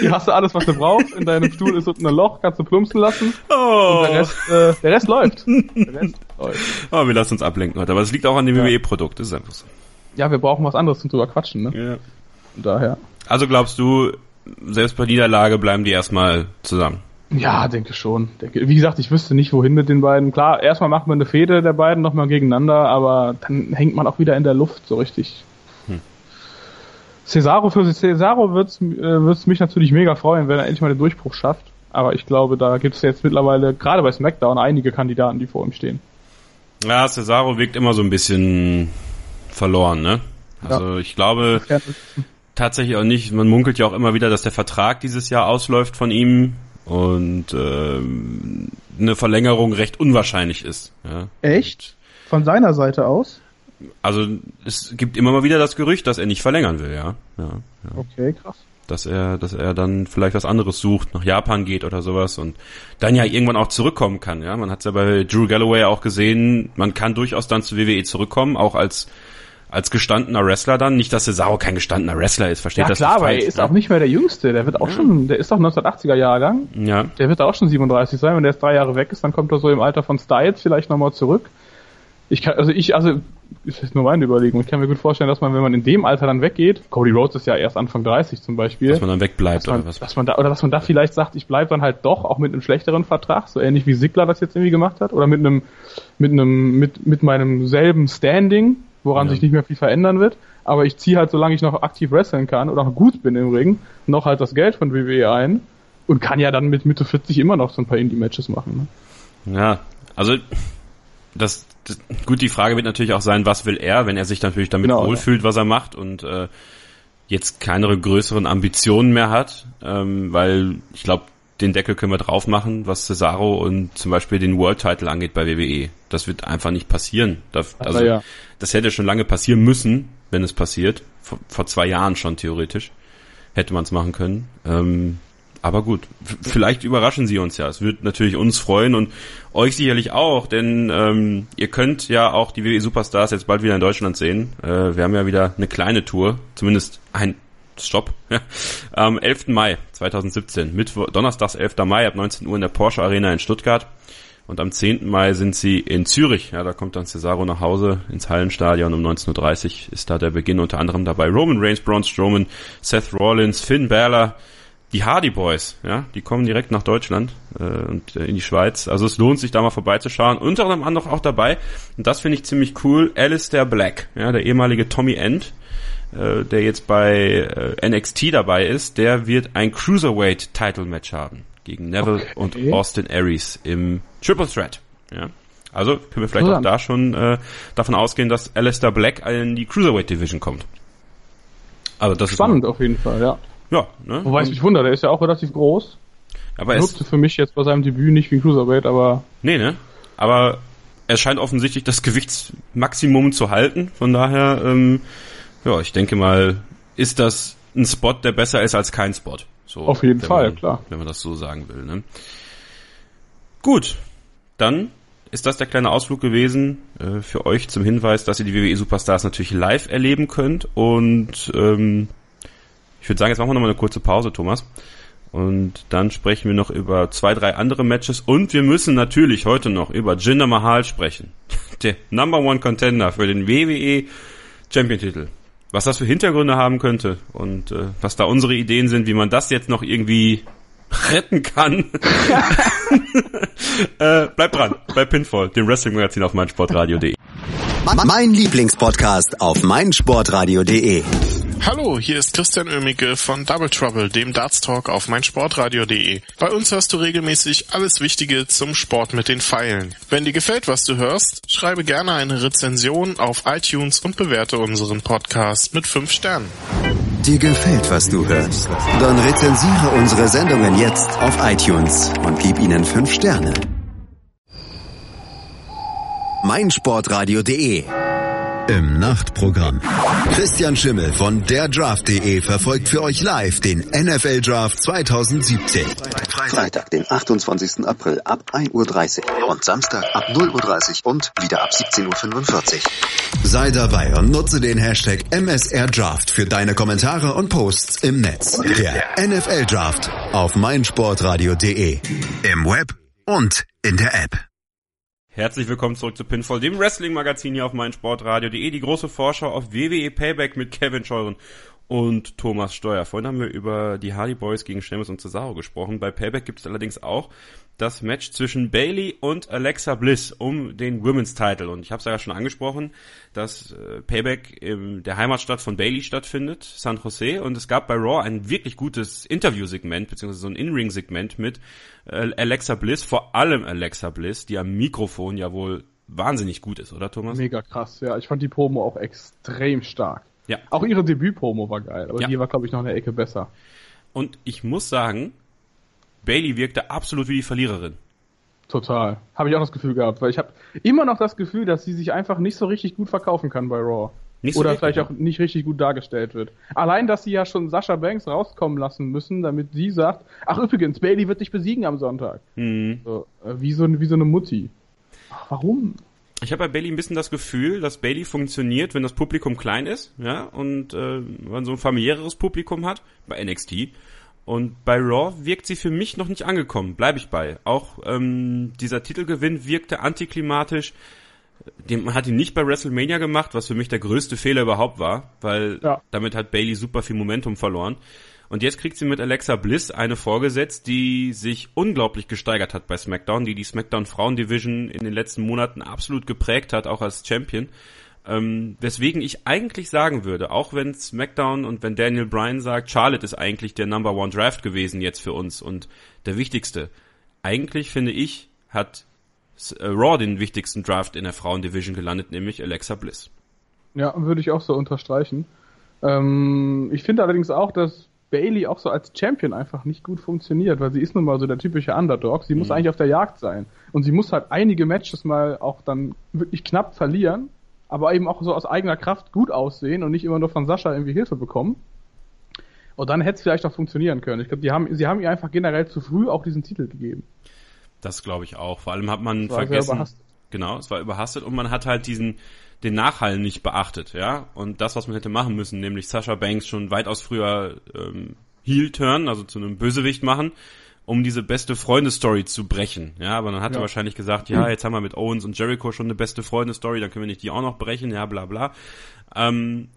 S3: Hier hast du alles, was du brauchst. In deinem Stuhl ist unten ein Loch, kannst du plumpsen lassen. Oh. Und der Rest, äh, der Rest läuft. Der
S2: Rest läuft. Oh, wir lassen uns ablenken heute. Aber es liegt auch an dem ja. WWE-Produkt, das ist einfach so.
S3: Ja, wir brauchen was anderes zum drüber quatschen, ne? Ja. daher.
S2: Also glaubst du, selbst bei Niederlage bleiben die erstmal zusammen?
S3: Ja, denke schon. Wie gesagt, ich wüsste nicht, wohin mit den beiden. Klar, erstmal macht man eine Fehde der beiden nochmal gegeneinander, aber dann hängt man auch wieder in der Luft so richtig. Cesaro für Cesaro wird's äh, wird's mich natürlich mega freuen, wenn er endlich mal den Durchbruch schafft. Aber ich glaube, da gibt es jetzt mittlerweile, gerade bei SmackDown, einige Kandidaten, die vor ihm stehen.
S2: Ja, Cesaro wirkt immer so ein bisschen verloren, ne? Also ja. ich glaube, tatsächlich auch nicht. Man munkelt ja auch immer wieder, dass der Vertrag dieses Jahr ausläuft von ihm und ähm, eine Verlängerung recht unwahrscheinlich ist. Ja.
S3: Echt? Von seiner Seite aus?
S2: Also es gibt immer mal wieder das Gerücht, dass er nicht verlängern will, ja. ja, ja.
S3: Okay, krass.
S2: Dass er, dass er dann vielleicht was anderes sucht, nach Japan geht oder sowas und dann ja irgendwann auch zurückkommen kann, ja. Man hat es ja bei Drew Galloway auch gesehen, man kann durchaus dann zu WWE zurückkommen, auch als als gestandener Wrestler dann. Nicht, dass Cesaro kein gestandener Wrestler ist, versteht
S3: ja,
S2: das
S3: klar, aber er ist ne? auch nicht mehr der Jüngste. Der wird auch ja. schon, der ist doch 1980er Jahrgang.
S2: Ja.
S3: Der wird auch schon 37 sein. Wenn der jetzt drei Jahre weg ist, dann kommt er so im Alter von Styles vielleicht nochmal zurück. Ich kann, also ich, also, ist nur meine Überlegung. Ich kann mir gut vorstellen, dass man, wenn man in dem Alter dann weggeht, Cody Rhodes ist ja erst Anfang 30 zum Beispiel.
S2: Dass man dann wegbleibt
S3: man,
S2: oder was?
S3: Dass man da, oder dass man da vielleicht sagt, ich bleib dann halt doch, auch mit einem schlechteren Vertrag, so ähnlich wie Sigler das jetzt irgendwie gemacht hat, oder mit einem, mit einem, mit, mit meinem selben Standing, woran ja. sich nicht mehr viel verändern wird. Aber ich ziehe halt, solange ich noch aktiv wresteln kann oder noch gut bin im Ring, noch halt das Geld von WWE ein und kann ja dann mit Mitte 40 immer noch so ein paar Indie-Matches machen.
S2: Ne? Ja, also das, das, gut, die Frage wird natürlich auch sein, was will er, wenn er sich natürlich damit genau, wohlfühlt, ja. was er macht und äh, jetzt keine größeren Ambitionen mehr hat, ähm, weil ich glaube, den Deckel können wir drauf machen, was Cesaro und zum Beispiel den World Title angeht bei WWE. Das wird einfach nicht passieren. Das, also, ja. Das hätte schon lange passieren müssen, wenn es passiert. Vor, vor zwei Jahren schon theoretisch hätte man es machen können. Ähm, aber gut, vielleicht überraschen sie uns ja. Es wird natürlich uns freuen und euch sicherlich auch, denn ähm, ihr könnt ja auch die WWE Superstars jetzt bald wieder in Deutschland sehen. Äh, wir haben ja wieder eine kleine Tour, zumindest ein Stopp. Am 11. Mai 2017, Mittwoch, Donnerstags 11. Mai ab 19 Uhr in der Porsche Arena in Stuttgart. Und am 10. Mai sind sie in Zürich. Ja, da kommt dann Cesaro nach Hause ins Hallenstadion. Um 19.30 Uhr ist da der Beginn unter anderem dabei. Roman Reigns, Braun Strowman, Seth Rollins, Finn Balor, die Hardy Boys. Ja, die kommen direkt nach Deutschland äh, und äh, in die Schweiz. Also es lohnt sich da mal vorbeizuschauen. Unter anderem auch dabei, und das finde ich ziemlich cool, Alistair Black, ja, der ehemalige Tommy End äh, der jetzt bei äh, NXT dabei ist, der wird ein Cruiserweight Title Match haben gegen Neville okay. und Austin Aries im Triple Threat. Ja. Also können wir vielleicht auch da schon äh, davon ausgehen, dass Alistair Black in die Cruiserweight Division kommt.
S3: Also das Spannend ist auf jeden Fall, ja.
S2: Ja, ne?
S3: Wobei es mich wundert, der ist ja auch relativ groß.
S2: Aber er
S3: nutzte für mich jetzt bei seinem Debüt nicht wie ein Cruiserweight, aber.
S2: Nee, ne? Aber er scheint offensichtlich das Gewichtsmaximum zu halten. Von daher ähm, ja, ich denke mal, ist das ein Spot, der besser ist als kein Spot.
S3: So, Auf jeden Fall,
S2: man,
S3: klar.
S2: Wenn man das so sagen will. Ne? Gut, dann ist das der kleine Ausflug gewesen äh, für euch zum Hinweis, dass ihr die WWE Superstars natürlich live erleben könnt. Und ähm, ich würde sagen, jetzt machen wir nochmal eine kurze Pause, Thomas. Und dann sprechen wir noch über zwei, drei andere Matches. Und wir müssen natürlich heute noch über Jinder Mahal sprechen. Der Number One Contender für den WWE Champion-Titel was das für Hintergründe haben könnte und äh, was da unsere Ideen sind, wie man das jetzt noch irgendwie retten kann. äh, bleibt dran bei Pinfall, dem Wrestling-Magazin auf meinsportradio.de.
S1: Mein Lieblingspodcast auf meinsportradio.de.
S5: Hallo, hier ist Christian Oemicke von Double Trouble, dem Darts Talk auf meinsportradio.de. Bei uns hörst du regelmäßig alles Wichtige zum Sport mit den Pfeilen. Wenn dir gefällt, was du hörst, schreibe gerne eine Rezension auf iTunes und bewerte unseren Podcast mit 5 Sternen.
S1: Dir gefällt, was du hörst? Dann rezensiere unsere Sendungen jetzt auf iTunes und gib ihnen 5 Sterne. meinsportradio.de im Nachtprogramm. Christian Schimmel von der Draft.de verfolgt für euch live den NFL Draft 2017. Freitag, den 28. April ab 1.30 Uhr und Samstag ab 0.30 Uhr und wieder ab 17.45 Uhr. Sei dabei und nutze den Hashtag MSR Draft für deine Kommentare und Posts im Netz. Der NFL Draft auf meinsportradio.de. Im Web und in der App.
S2: Herzlich willkommen zurück zu Pinfall, dem Wrestling-Magazin hier auf meinsportradio.de. Die große Vorschau auf WWE Payback mit Kevin Scheuren und Thomas Steuer. Vorhin haben wir über die Hardy Boys gegen Sheamus und Cesaro gesprochen. Bei Payback gibt es allerdings auch das Match zwischen Bailey und Alexa Bliss um den Women's Title. Und ich habe es ja schon angesprochen, dass äh, Payback in der Heimatstadt von Bailey stattfindet, San Jose. Und es gab bei Raw ein wirklich gutes Interview-Segment, beziehungsweise so ein In-Ring-Segment mit äh, Alexa Bliss, vor allem Alexa Bliss, die am Mikrofon ja wohl wahnsinnig gut ist, oder Thomas?
S3: Mega krass, ja. Ich fand die Promo auch extrem stark. Ja. Auch ihre Debüt-Promo war geil, aber
S2: Ja.
S3: die war, glaube ich, noch eine Ecke besser.
S2: Und ich muss sagen, Bailey wirkte absolut wie die Verliererin.
S3: Total. Habe ich auch das Gefühl gehabt, weil ich habe immer noch das Gefühl, dass sie sich einfach nicht so richtig gut verkaufen kann bei Raw.
S2: Nicht so
S3: Oder vielleicht auch nicht richtig gut dargestellt wird. Allein, dass sie ja schon Sascha Banks rauskommen lassen müssen, damit sie sagt, ach übrigens, Bailey wird dich besiegen am Sonntag.
S2: Mhm.
S3: So, äh, wie, so, wie so eine Mutti. Ach, warum?
S2: Ich habe bei Bailey ein bisschen das Gefühl, dass Bailey funktioniert, wenn das Publikum klein ist, ja, und äh, man so ein familiäreres Publikum hat, bei NXT. Und bei Raw wirkt sie für mich noch nicht angekommen, bleibe ich bei. Auch ähm, dieser Titelgewinn wirkte antiklimatisch. Den man hat ihn nicht bei WrestleMania gemacht, was für mich der größte Fehler überhaupt war, weil
S3: Ja.
S2: damit hat Bailey super viel Momentum verloren. Und jetzt kriegt sie mit Alexa Bliss eine vorgesetzt, die sich unglaublich gesteigert hat bei SmackDown, die die SmackDown Frauen Division in den letzten Monaten absolut geprägt hat, auch als Champion. Ähm, weswegen ich eigentlich sagen würde, auch wenn SmackDown und wenn Daniel Bryan sagt, Charlotte ist eigentlich der Number One Draft gewesen jetzt für uns und der wichtigste. Eigentlich finde ich, hat äh, Raw den wichtigsten Draft in der Frauen-Division gelandet, nämlich Alexa Bliss.
S3: Ja, würde ich auch so unterstreichen. Ähm, ich finde allerdings auch, dass Bailey auch so als Champion einfach nicht gut funktioniert, weil sie ist nun mal so der typische Underdog. Sie muss eigentlich auf der Jagd sein. Und sie muss halt einige Matches mal auch dann wirklich knapp verlieren, aber eben auch so aus eigener Kraft gut aussehen und nicht immer nur von Sascha irgendwie Hilfe bekommen. Und dann hätte es vielleicht auch funktionieren können. Ich glaube, die haben, sie haben ihr einfach generell zu früh auch diesen Titel gegeben.
S2: Das glaube ich auch. Vor allem hat man vergessen.
S3: überhastet.
S2: Genau, es war überhastet und man hat halt diesen den Nachhall nicht beachtet, ja. Und das, was man hätte machen müssen, nämlich Sasha Banks schon weitaus früher ähm, Heel turn, also zu einem Bösewicht machen, um diese beste Freunde-Story zu brechen. Ja, aber dann hat er
S3: Ja.
S2: wahrscheinlich gesagt, ja, jetzt haben wir mit Owens und Jericho schon eine beste Freunde-Story, dann können wir nicht die auch noch brechen, ja, bla bla. Ähm,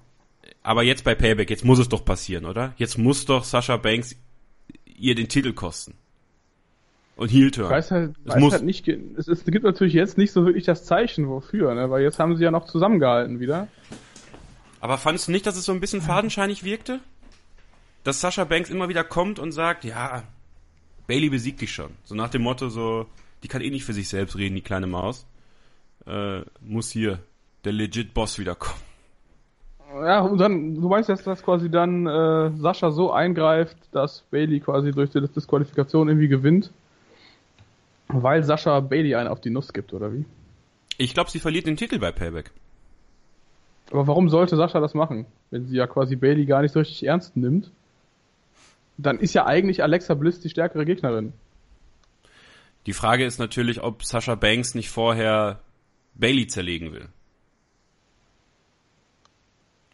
S2: aber jetzt bei Payback, jetzt muss es doch passieren, oder? Jetzt muss doch Sasha Banks ihr den Titel kosten. Und Heel turn.
S3: Weiß halt,
S2: Es
S3: weiß
S2: muss-
S3: halt nicht, es, es gibt natürlich jetzt nicht so wirklich das Zeichen wofür, ne? weil jetzt haben sie ja noch zusammengehalten wieder.
S2: Aber fandest du nicht, dass es so ein bisschen fadenscheinig wirkte? Dass Sascha Banks immer wieder kommt und sagt, ja, Bailey besiegt dich schon. So nach dem Motto so, die kann eh nicht für sich selbst reden, die kleine Maus. Äh, muss hier der legit Boss wiederkommen.
S3: Ja, und dann, du meinst jetzt, dass quasi dann äh, Sascha so eingreift, dass Bailey quasi durch die Disqualifikation irgendwie gewinnt, weil Sascha Bailey einen auf die Nuss gibt, oder wie?
S2: Ich glaube, sie verliert den Titel bei Payback.
S3: Aber warum sollte Sascha das machen, wenn sie ja quasi Bailey gar nicht so richtig ernst nimmt? Dann ist ja eigentlich Alexa Bliss die stärkere Gegnerin.
S2: Die Frage ist natürlich, ob Sascha Banks nicht vorher Bailey zerlegen will.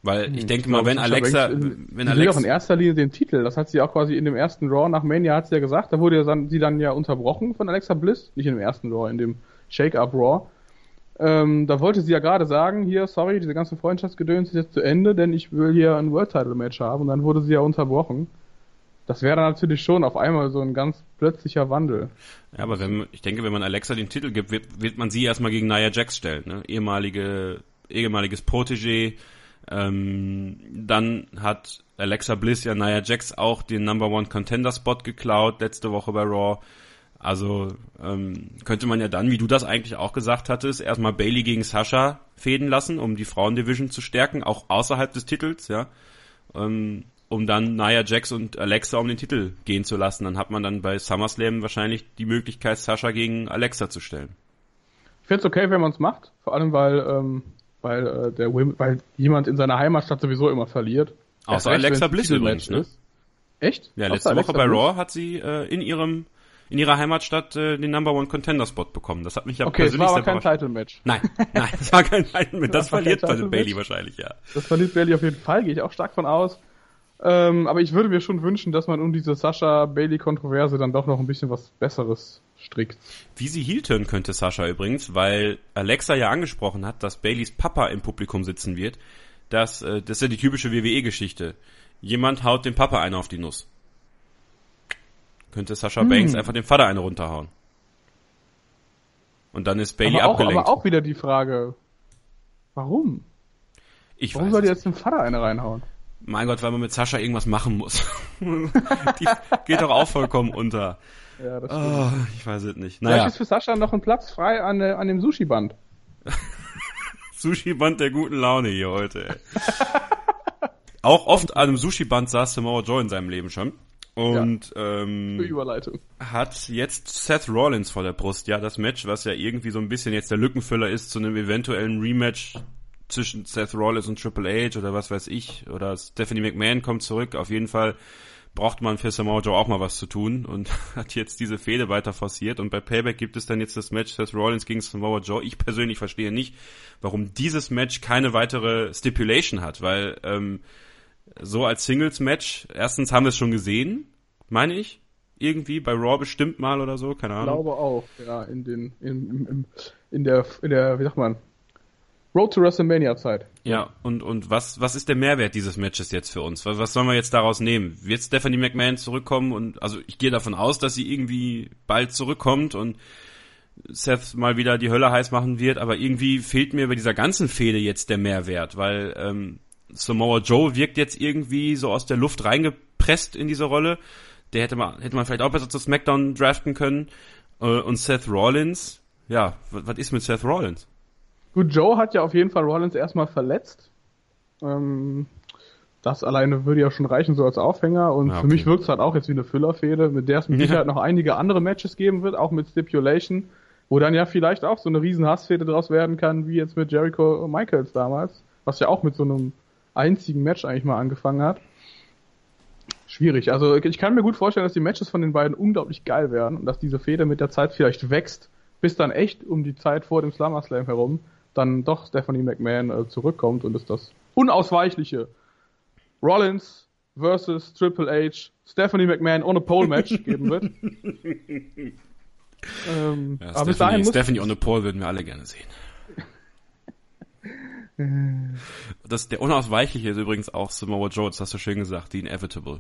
S2: Weil ich denke mal, wenn
S3: Sascha
S2: Alexa,
S3: Banks,
S2: wenn
S3: will
S2: Alexa,
S3: in erster Linie den Titel. Das hat sie auch quasi in dem ersten Raw nach Mania hat sie ja gesagt. Da wurde ja sie dann ja unterbrochen von Alexa Bliss. Nicht in dem ersten Raw, in dem Shake-Up Raw. Ähm, da wollte sie ja gerade sagen, hier, sorry, diese ganze Freundschaftsgedöns ist jetzt zu Ende, denn ich will hier ein World Title Match haben. Und dann wurde sie ja unterbrochen. Das wäre natürlich schon auf einmal so ein ganz plötzlicher Wandel.
S2: Ja, aber wenn, ich denke, wenn man Alexa den Titel gibt, wird, wird man sie erstmal gegen Nia Jax stellen, ne? Ehemalige, ehemaliges Protégé. Ähm, dann hat Alexa Bliss ja Nia Jax auch den Number One Contender Spot geklaut, letzte Woche bei Raw. Also ähm, könnte man ja dann, wie du das eigentlich auch gesagt hattest, erstmal Bailey gegen Sasha fäden lassen, um die Frauendivision zu stärken, auch außerhalb des Titels, ja. Ähm, um dann Nia Jax und Alexa um den Titel gehen zu lassen. Dann hat man dann bei SummerSlam wahrscheinlich die Möglichkeit, Sascha gegen Alexa zu stellen.
S3: Ich find's okay, wenn man es macht. Vor allem, weil, ähm, weil, äh, der Wim weil jemand in seiner Heimatstadt sowieso immer verliert.
S2: Außer
S3: recht,
S2: Alexa Bliss übrigens, ne?
S3: ist. Echt?
S2: Ja,
S3: Außer
S2: letzte
S3: Alexa
S2: Woche bei
S3: Bliss?
S2: Raw hat sie äh, in ihrem in ihrer Heimatstadt äh, den Number One Contender Spot bekommen. Das hat mich ja
S3: Okay, es
S2: persönlich
S3: war aber kein
S2: überrascht.
S3: Title-Match.
S2: Nein, nein, das war kein Title Das
S3: Das kein
S2: verliert
S3: Title
S2: Bailey
S3: Match.
S2: wahrscheinlich, ja.
S3: Das verliert Bailey auf jeden Fall, gehe ich auch stark von aus. Ähm, aber ich würde mir schon wünschen, dass man um diese Sascha-Bailey-Kontroverse dann doch noch ein bisschen was Besseres strickt.
S2: Wie sie heel turnen könnte, Sascha übrigens, weil Alexa ja angesprochen hat, dass Baileys Papa im Publikum sitzen wird. Das, äh, das ist ja die typische WWE-Geschichte. Jemand haut dem Papa eine auf die Nuss. Könnte Sascha Banks einfach dem Vater eine runterhauen. Und dann ist Bailey
S3: aber, auch,
S2: abgelenkt.
S3: aber auch wieder die Frage, warum?
S2: ich
S3: Warum soll die jetzt dem Vater eine reinhauen?
S2: Mein Gott, weil man mit Sascha irgendwas machen muss. die geht doch auch vollkommen unter.
S3: Ja, das
S2: Oh, ich weiß es nicht.
S3: Vielleicht
S2: Naja,
S3: ist für Sascha noch ein Platz frei an, äh, an dem Sushi-Band.
S2: Sushi-Band der guten Laune hier heute. Ey. auch oft an einem Sushi-Band saß Samoa Joe in seinem Leben schon. Und ja, ähm, hat jetzt Seth Rollins vor der Brust. Ja, das Match, was ja irgendwie so ein bisschen jetzt der Lückenfüller ist zu einem eventuellen Rematch zwischen Seth Rollins und Triple H oder was weiß ich. Oder Stephanie McMahon kommt zurück. Auf jeden Fall braucht man für Samoa Joe auch mal was zu tun und hat jetzt diese Fehde weiter forciert. Und bei Payback gibt es dann jetzt das Match Seth Rollins gegen Samoa Joe. Ich persönlich verstehe nicht, warum dieses Match keine weitere Stipulation hat, weil ähm, so als Singles-Match, erstens haben wir es schon gesehen, meine ich, irgendwie bei Raw bestimmt mal oder so, keine Ahnung.
S3: Ich glaube auch, ja, in den, in, in, in der, in der, wie sagt man, Road to WrestleMania Zeit.
S2: Ja, und, und was, was ist der Mehrwert dieses Matches jetzt für uns? Was, was sollen wir jetzt daraus nehmen? Wird Stephanie McMahon zurückkommen und, also ich gehe davon aus, dass sie irgendwie bald zurückkommt und Seth mal wieder die Hölle heiß machen wird, aber irgendwie fehlt mir bei dieser ganzen Fehde jetzt der Mehrwert, weil ähm, Samoa Joe wirkt jetzt irgendwie so aus der Luft reingepresst in diese Rolle. Der hätte man, hätte man vielleicht auch besser zu SmackDown draften können. Äh, und Seth Rollins, ja, was ist mit Seth Rollins?
S3: Gut, Joe hat ja auf jeden Fall Rollins erstmal verletzt. Ähm, das alleine würde ja schon reichen, so als Aufhänger. Und ja, okay. für mich wirkt es halt auch jetzt wie eine Füllerfehde, mit der es mit Sicherheit noch einige andere Matches geben wird, auch mit Stipulation, wo dann ja vielleicht auch so eine riesen Hassfehde draus werden kann, wie jetzt mit Jericho Michaels damals, was ja auch mit so einem einzigen Match eigentlich mal angefangen hat. Schwierig. Also ich kann mir gut vorstellen, dass die Matches von den beiden unglaublich geil werden und dass diese Fehde mit der Zeit vielleicht wächst, bis dann echt um die Zeit vor dem Slammer Slam herum dann doch Stephanie McMahon äh, zurückkommt und es das unausweichliche Rollins versus Triple H Stephanie McMahon ohne Pole Match geben wird.
S2: ähm, ja, aber Stephanie, Stephanie ohne Pole würden wir alle gerne sehen. Das, der Unausweichliche ist übrigens auch Samoa Joe, das hast du schön gesagt, die Inevitable.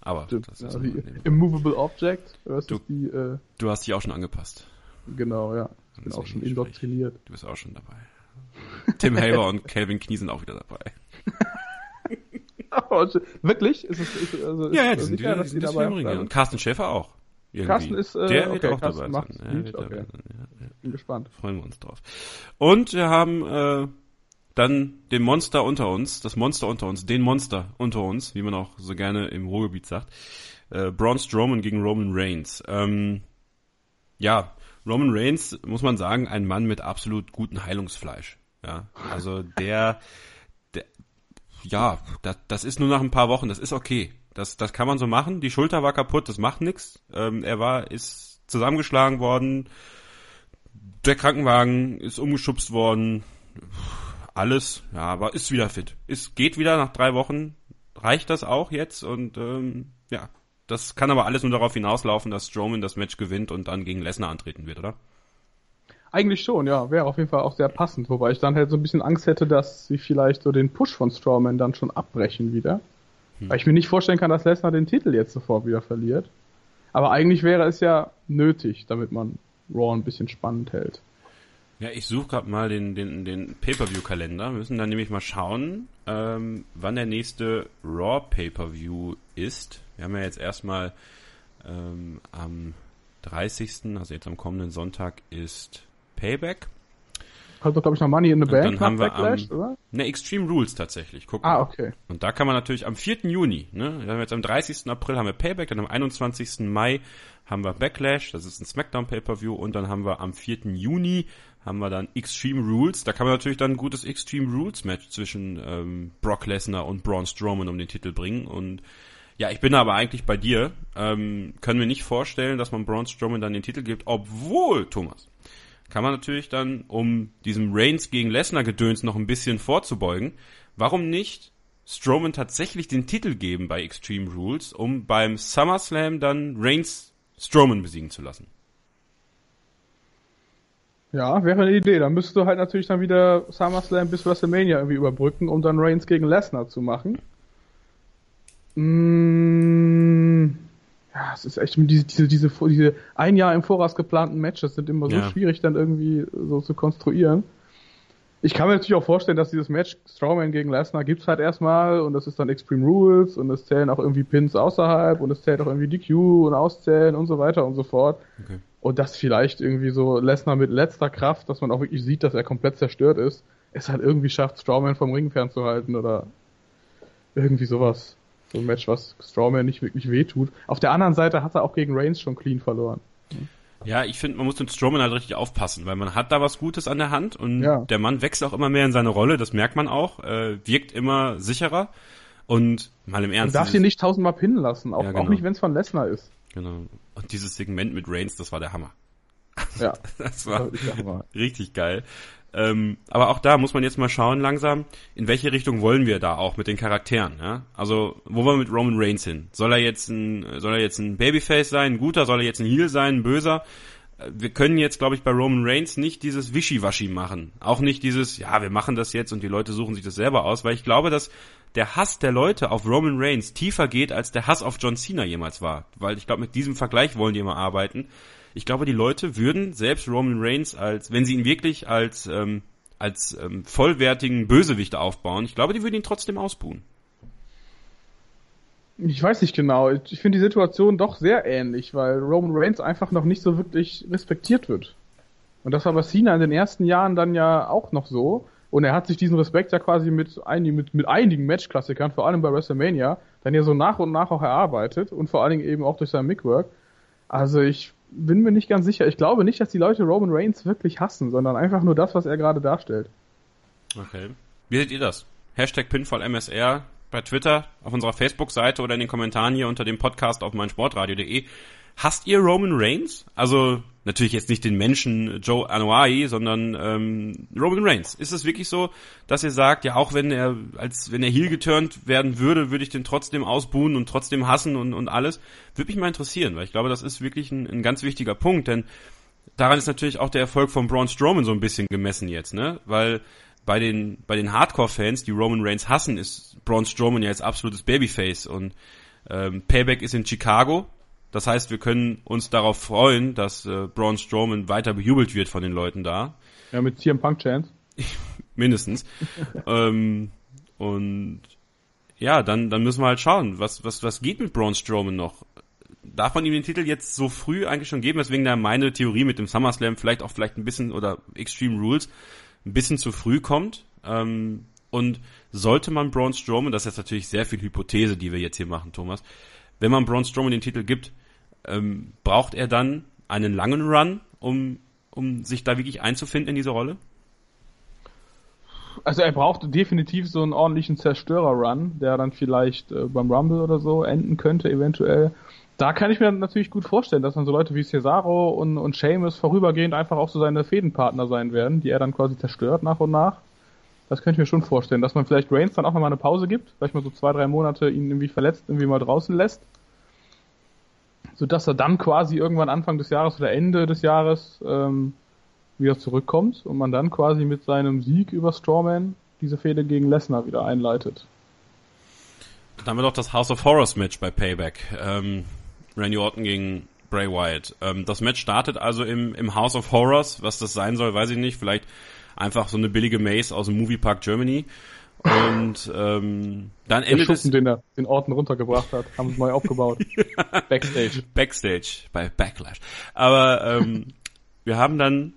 S2: Aber
S3: Stimmt, das ist ja, die Immovable Object.
S2: Du, die, äh, du hast dich auch schon angepasst.
S3: Genau, ja. Ich bin auch schon indoktriniert.
S2: Du bist auch schon dabei. Tim Haber und Calvin Knie sind auch wieder dabei.
S3: oh, wirklich? Ist es, ist,
S2: also, ja, ja, die sind, sicher, die, die sind dabei Ring. Und Carsten Schäfer auch.
S3: Irgendwie. Carsten ist, äh,
S2: der
S3: okay,
S2: wird auch
S3: Carsten
S2: dabei sein.
S3: Ja, okay. sein. Ja, ja. Bin gespannt.
S2: Freuen wir uns drauf. Und wir haben äh, dann den Monster unter uns, das Monster unter uns, den Monster unter uns, wie man auch so gerne im Ruhrgebiet sagt. Äh, Braun Strowman gegen Roman Reigns. Ähm, ja, Roman Reigns, muss man sagen, ein Mann mit absolut gutem Heilungsfleisch. Ja, also der, der ja, das, das ist nur nach ein paar Wochen, das ist okay. Das, das kann man so machen. Die Schulter war kaputt, das macht nichts. Ähm, er war, ist zusammengeschlagen worden. Der Krankenwagen ist umgeschubst worden alles, ja, aber ist wieder fit. Es geht wieder nach drei Wochen, reicht das auch jetzt und ähm, ja, das kann aber alles nur darauf hinauslaufen, dass Strowman das Match gewinnt und dann gegen Lesnar antreten wird, oder?
S3: Eigentlich schon, ja, wäre auf jeden Fall auch sehr passend, wobei ich dann halt so ein bisschen Angst hätte, dass sie vielleicht so den Push von Strowman dann schon abbrechen wieder. Hm. Weil ich mir nicht vorstellen kann, dass Lesnar den Titel jetzt sofort wieder verliert. Aber eigentlich wäre es ja nötig, damit man Raw ein bisschen spannend hält.
S2: Ja, ich suche gerade mal den, den, den Pay-Per-View-Kalender. Wir müssen dann nämlich mal schauen, ähm, wann der nächste Raw Pay-Per-View ist. Wir haben ja jetzt erstmal ähm, am 30., also jetzt am kommenden Sonntag, ist Payback.
S3: Kommt doch, glaube ich, noch Money in the Bank
S2: dann haben wir Backlash, am, oder? Ne, Extreme Rules tatsächlich. Guck
S3: ah, okay.
S2: Und da kann man natürlich am 4. Juni, ne, wir haben jetzt am 30. April haben wir Payback, dann am 21. Mai haben wir Backlash, das ist ein Smackdown Pay-Per-View und dann haben wir am 4. Juni haben wir dann Extreme Rules. Da kann man natürlich dann ein gutes Extreme Rules Match zwischen ähm, Brock Lesnar und Braun Strowman um den Titel bringen. Und ja, ich bin aber eigentlich bei dir. Ähm, können wir nicht vorstellen, dass man Braun Strowman dann den Titel gibt, obwohl, Thomas, kann man natürlich dann, um diesem Reigns gegen Lesnar Gedöns noch ein bisschen vorzubeugen, warum nicht Strowman tatsächlich den Titel geben bei Extreme Rules, um beim SummerSlam dann Reigns Strowman besiegen zu lassen?
S3: Ja, wäre eine Idee. Dann müsstest du halt natürlich dann wieder SummerSlam bis WrestleMania irgendwie überbrücken, um dann Reigns gegen Lesnar zu machen. Mmh, ja, es ist echt diese, diese, diese, diese ein Jahr im Voraus geplanten Matches sind immer so ja. schwierig dann irgendwie so zu konstruieren. Ich kann mir natürlich auch vorstellen, dass dieses Match Strowman gegen Lesnar gibt's halt erstmal und das ist dann Extreme Rules und es zählen auch irgendwie Pins außerhalb und es zählt auch irgendwie DQ und Auszählen und so weiter und so fort. Okay. Und das vielleicht irgendwie so Lesnar mit letzter Kraft, dass man auch wirklich sieht, dass er komplett zerstört ist, es halt irgendwie schafft, Strowman vom Ring fernzuhalten oder Irgendwie sowas. So ein Match, was Strowman nicht wirklich wehtut. Auf der anderen Seite hat er auch gegen Reigns schon clean verloren.
S2: Ja, ich finde, man muss mit Strowman halt richtig aufpassen, weil man hat da was Gutes an der Hand und
S3: Ja.
S2: der Mann wächst auch immer mehr in seine Rolle, das merkt man auch, äh, wirkt immer sicherer und mal im
S3: Man
S2: Ernst.
S3: darf
S2: dieses-
S3: ihn nicht tausendmal pinnen lassen, auch,
S2: Ja, genau.
S3: auch nicht, wenn es von Lesnar ist.
S2: Genau. Und dieses Segment mit Reigns, das war der Hammer.
S3: Ja.
S2: Das war
S3: mal.
S2: richtig geil. Ähm, aber auch da muss man jetzt mal schauen langsam, in welche Richtung wollen wir da auch mit den Charakteren, ja? Also, wo wollen wir mit Roman Reigns hin? Soll er jetzt ein, soll er jetzt ein Babyface sein, ein guter, soll er jetzt ein Heel sein, ein böser? Äh, Wir können jetzt, glaube ich, bei Roman Reigns nicht dieses Wischiwaschi machen. Auch nicht dieses, ja, wir machen das jetzt und die Leute suchen sich das selber aus, weil ich glaube, dass der Hass der Leute auf Roman Reigns tiefer geht, als der Hass auf John Cena jemals war. Weil ich glaube, mit diesem Vergleich wollen die immer arbeiten. Ich glaube, die Leute würden selbst Roman Reigns als, wenn sie ihn wirklich als, ähm, als ähm, vollwertigen Bösewicht aufbauen, ich glaube, die würden ihn trotzdem ausbuhen.
S3: Ich weiß nicht genau. Ich finde die Situation doch sehr ähnlich, weil Roman Reigns einfach noch nicht so wirklich respektiert wird. Und das war bei Cena in den ersten Jahren dann ja auch noch so. Und er hat sich diesen Respekt ja quasi mit, einigen, mit, mit einigen Matchklassikern, vor allem bei WrestleMania, dann ja so nach und nach auch erarbeitet und vor allen Dingen eben auch durch sein Mickwork. Also ich bin mir nicht ganz sicher. Ich glaube nicht, dass die Leute Roman Reigns wirklich hassen, sondern einfach nur das, was er gerade darstellt.
S2: Okay. Wie seht ihr das? Hashtag PinfallMSR bei Twitter, auf unserer Facebook-Seite oder in den Kommentaren hier unter dem Podcast auf meinsportradio.de. Hasst ihr Roman Reigns? Also natürlich jetzt nicht den Menschen Joe Anoa'i, sondern ähm, Roman Reigns. Ist es wirklich so, dass ihr sagt, ja auch wenn er als wenn er heel geturnt werden würde, würde ich den trotzdem ausbuhen und trotzdem hassen und, und alles? Würde mich mal interessieren, weil ich glaube, das ist wirklich ein, ein ganz wichtiger Punkt, denn daran ist natürlich auch der Erfolg von Braun Strowman so ein bisschen gemessen jetzt, ne? Weil bei den bei den Hardcore-Fans, die Roman Reigns hassen, ist Braun Strowman ja jetzt absolutes Babyface und ähm, Payback ist in Chicago. Das heißt, wir können uns darauf freuen, dass äh, Braun Strowman weiter bejubelt wird von den Leuten da,
S3: Ja, mit CM Punk Chance.
S2: mindestens. ähm, und ja, dann dann müssen wir halt schauen, was was was geht mit Braun Strowman noch? Darf man ihm den Titel jetzt so früh eigentlich schon geben? Deswegen da meine Theorie mit dem SummerSlam vielleicht auch vielleicht ein bisschen oder Extreme Rules ein bisschen zu früh kommt. Ähm, und sollte man Braun Strowman, das ist jetzt natürlich sehr viel Hypothese, die wir jetzt hier machen, Thomas, wenn man Braun Strowman den Titel gibt, ähm, braucht er dann einen langen Run, um, um sich da wirklich einzufinden in diese Rolle?
S3: Also er braucht definitiv so einen ordentlichen Zerstörer-Run, der dann vielleicht äh, beim Rumble oder so enden könnte, eventuell. Da kann ich mir natürlich gut vorstellen, dass dann so Leute wie Cesaro und, und Sheamus vorübergehend einfach auch so seine Fädenpartner sein werden, die er dann quasi zerstört nach und nach. Das könnte ich mir schon vorstellen, dass man vielleicht Reigns dann auch noch mal eine Pause gibt, vielleicht mal so zwei, drei Monate ihn irgendwie verletzt, irgendwie mal draußen lässt. Sodass er dann quasi irgendwann Anfang des Jahres oder Ende des Jahres ähm, wieder zurückkommt und man dann quasi mit seinem Sieg über Strawman diese Fehde gegen Lesnar wieder einleitet.
S2: Dann haben wir doch das House of Horrors Match bei Payback. Ähm, Randy Orton gegen Bray Wyatt. Ähm, das Match startet also im, im House of Horrors. Was das sein soll, weiß ich nicht. Vielleicht einfach so eine billige Maze aus dem Moviepark Germany. Und ähm, dann
S3: Der
S2: endet es
S3: Schuppen, den er den Orten runtergebracht hat, haben sie neu aufgebaut. Backstage.
S2: Backstage bei Backlash. Aber ähm, wir haben dann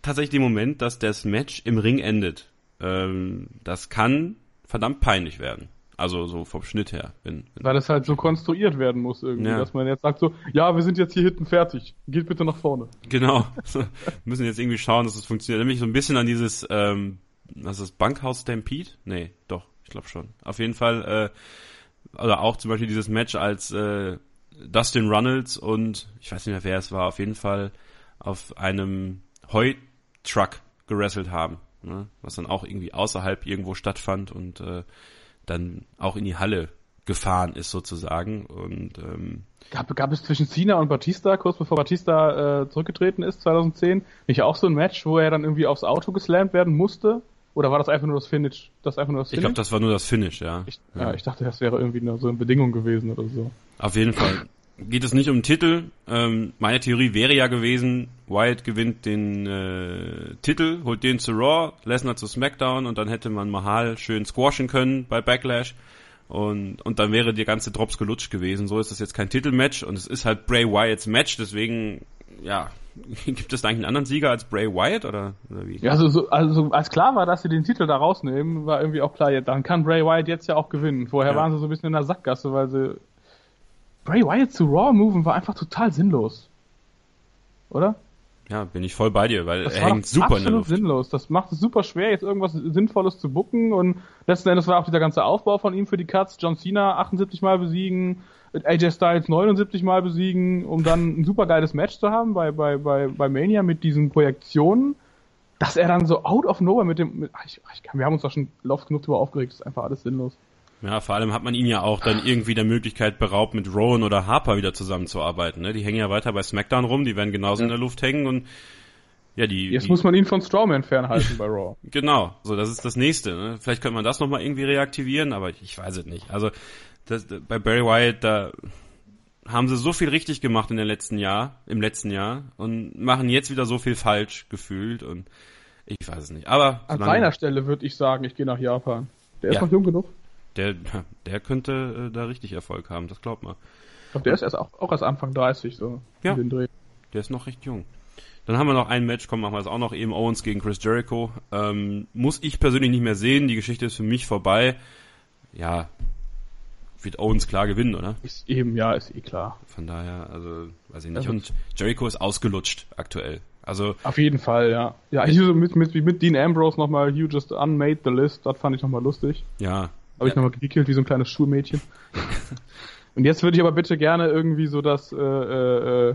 S2: tatsächlich den Moment, dass das Match im Ring endet. Ähm, das kann verdammt peinlich werden. Also so vom Schnitt her. Wenn, wenn
S3: Weil es halt so konstruiert werden muss irgendwie,
S2: Ja.
S3: dass man jetzt sagt so, ja, wir sind jetzt hier hinten fertig, geht bitte nach vorne.
S2: Genau. Wir müssen jetzt irgendwie schauen, dass es funktioniert. Nämlich so ein bisschen an dieses, ähm, was ist das, Bankhaus Stampede? Nee, doch, ich glaube schon. Auf jeden Fall, äh, oder auch zum Beispiel dieses Match als äh, Dustin Runnels und ich weiß nicht mehr, wer es war, auf jeden Fall auf einem Heutruck gerasselt haben. Ne? Was dann auch irgendwie außerhalb irgendwo stattfand und äh, dann auch in die Halle gefahren ist sozusagen. Und ähm,
S3: Gab, gab es zwischen Cena und Batista, kurz bevor Batista äh, zurückgetreten ist, 2010, nicht auch so ein Match, wo er dann irgendwie aufs Auto geslammt werden musste? Oder war das einfach nur das Finish? Das einfach nur das
S2: ich
S3: Finish?
S2: glaube, das war nur das Finish, ja.
S3: ich, ja, ich dachte, das wäre irgendwie nur so eine Bedingung gewesen oder so.
S2: Auf jeden Fall. Geht es nicht um den Titel. Ähm, meine Theorie wäre ja gewesen, Wyatt gewinnt den äh, Titel, holt den zu Raw, Lesnar zu SmackDown und dann hätte man Mahal schön squashen können bei Backlash. Und, und dann wäre die ganze Drops gelutscht gewesen. So ist es jetzt kein Titelmatch und es ist halt Bray Wyatts Match, deswegen, ja, gibt es da eigentlich einen anderen Sieger als Bray Wyatt oder, oder wie?
S3: Ja, also, so, also als klar war, dass sie den Titel da rausnehmen, war irgendwie auch klar, dann kann Bray Wyatt jetzt ja auch gewinnen. Vorher ja. waren sie so ein bisschen in der Sackgasse, weil sie Bray Wyatt zu Raw moven war einfach total sinnlos. Oder?
S2: Ja, bin ich voll bei dir, weil das er hängt super in der Luft.
S3: sinnlos. Das macht es super schwer, jetzt irgendwas Sinnvolles zu bucken und letzten Endes war auch dieser ganze Aufbau von ihm für die Cuts. John Cena 78 Mal besiegen, AJ Styles 79 Mal besiegen, um dann ein super geiles Match zu haben bei, bei, bei, bei Mania mit diesen Projektionen. Dass er dann so out of nowhere mit dem, mit, ich, ich wir haben uns doch schon laufend genug darüber aufgeregt, das ist einfach alles sinnlos.
S2: Ja, vor allem hat man ihn ja auch dann irgendwie der Möglichkeit beraubt, mit Rowan oder Harper wieder zusammenzuarbeiten. Ne? Die hängen ja weiter bei SmackDown rum, die werden genauso ja. in der Luft hängen und ja, die.
S3: Jetzt
S2: die,
S3: muss man ihn von Strawman fernhalten bei Raw.
S2: Genau, so das ist das nächste. Ne? Vielleicht könnte man das nochmal irgendwie reaktivieren, aber ich, ich weiß es nicht. Also das, bei Barry Wyatt, da haben sie so viel richtig gemacht in den letzten Jahr, im letzten Jahr und machen jetzt wieder so viel falsch gefühlt und ich weiß es nicht. Aber
S3: an seiner Stelle würde ich sagen, ich gehe nach Japan. Der ist ja. noch jung genug.
S2: Der, der könnte äh, da richtig Erfolg haben, das glaubt man.
S3: Ich glaube, der ist erst auch, auch erst Anfang 30, so.
S2: Ja. Der ist noch recht jung. Dann haben wir noch ein Match, komm, machen wir es auch noch eben Owens gegen Chris Jericho. Ähm, muss ich persönlich nicht mehr sehen, die Geschichte ist für mich vorbei. Ja, wird Owens klar gewinnen, oder?
S3: Ist eben, ja, ist eh klar.
S2: Von daher, also, weiß ich nicht. Und Jericho ist ausgelutscht aktuell. Also.
S3: Auf jeden Fall, ja. Ja, ich mit, mit, mit Dean Ambrose nochmal, You just unmade the list, das fand ich nochmal lustig.
S2: Ja,
S3: habe ich nochmal gekillt wie so ein kleines Schulmädchen. Und jetzt würde ich aber bitte gerne irgendwie so das äh, äh,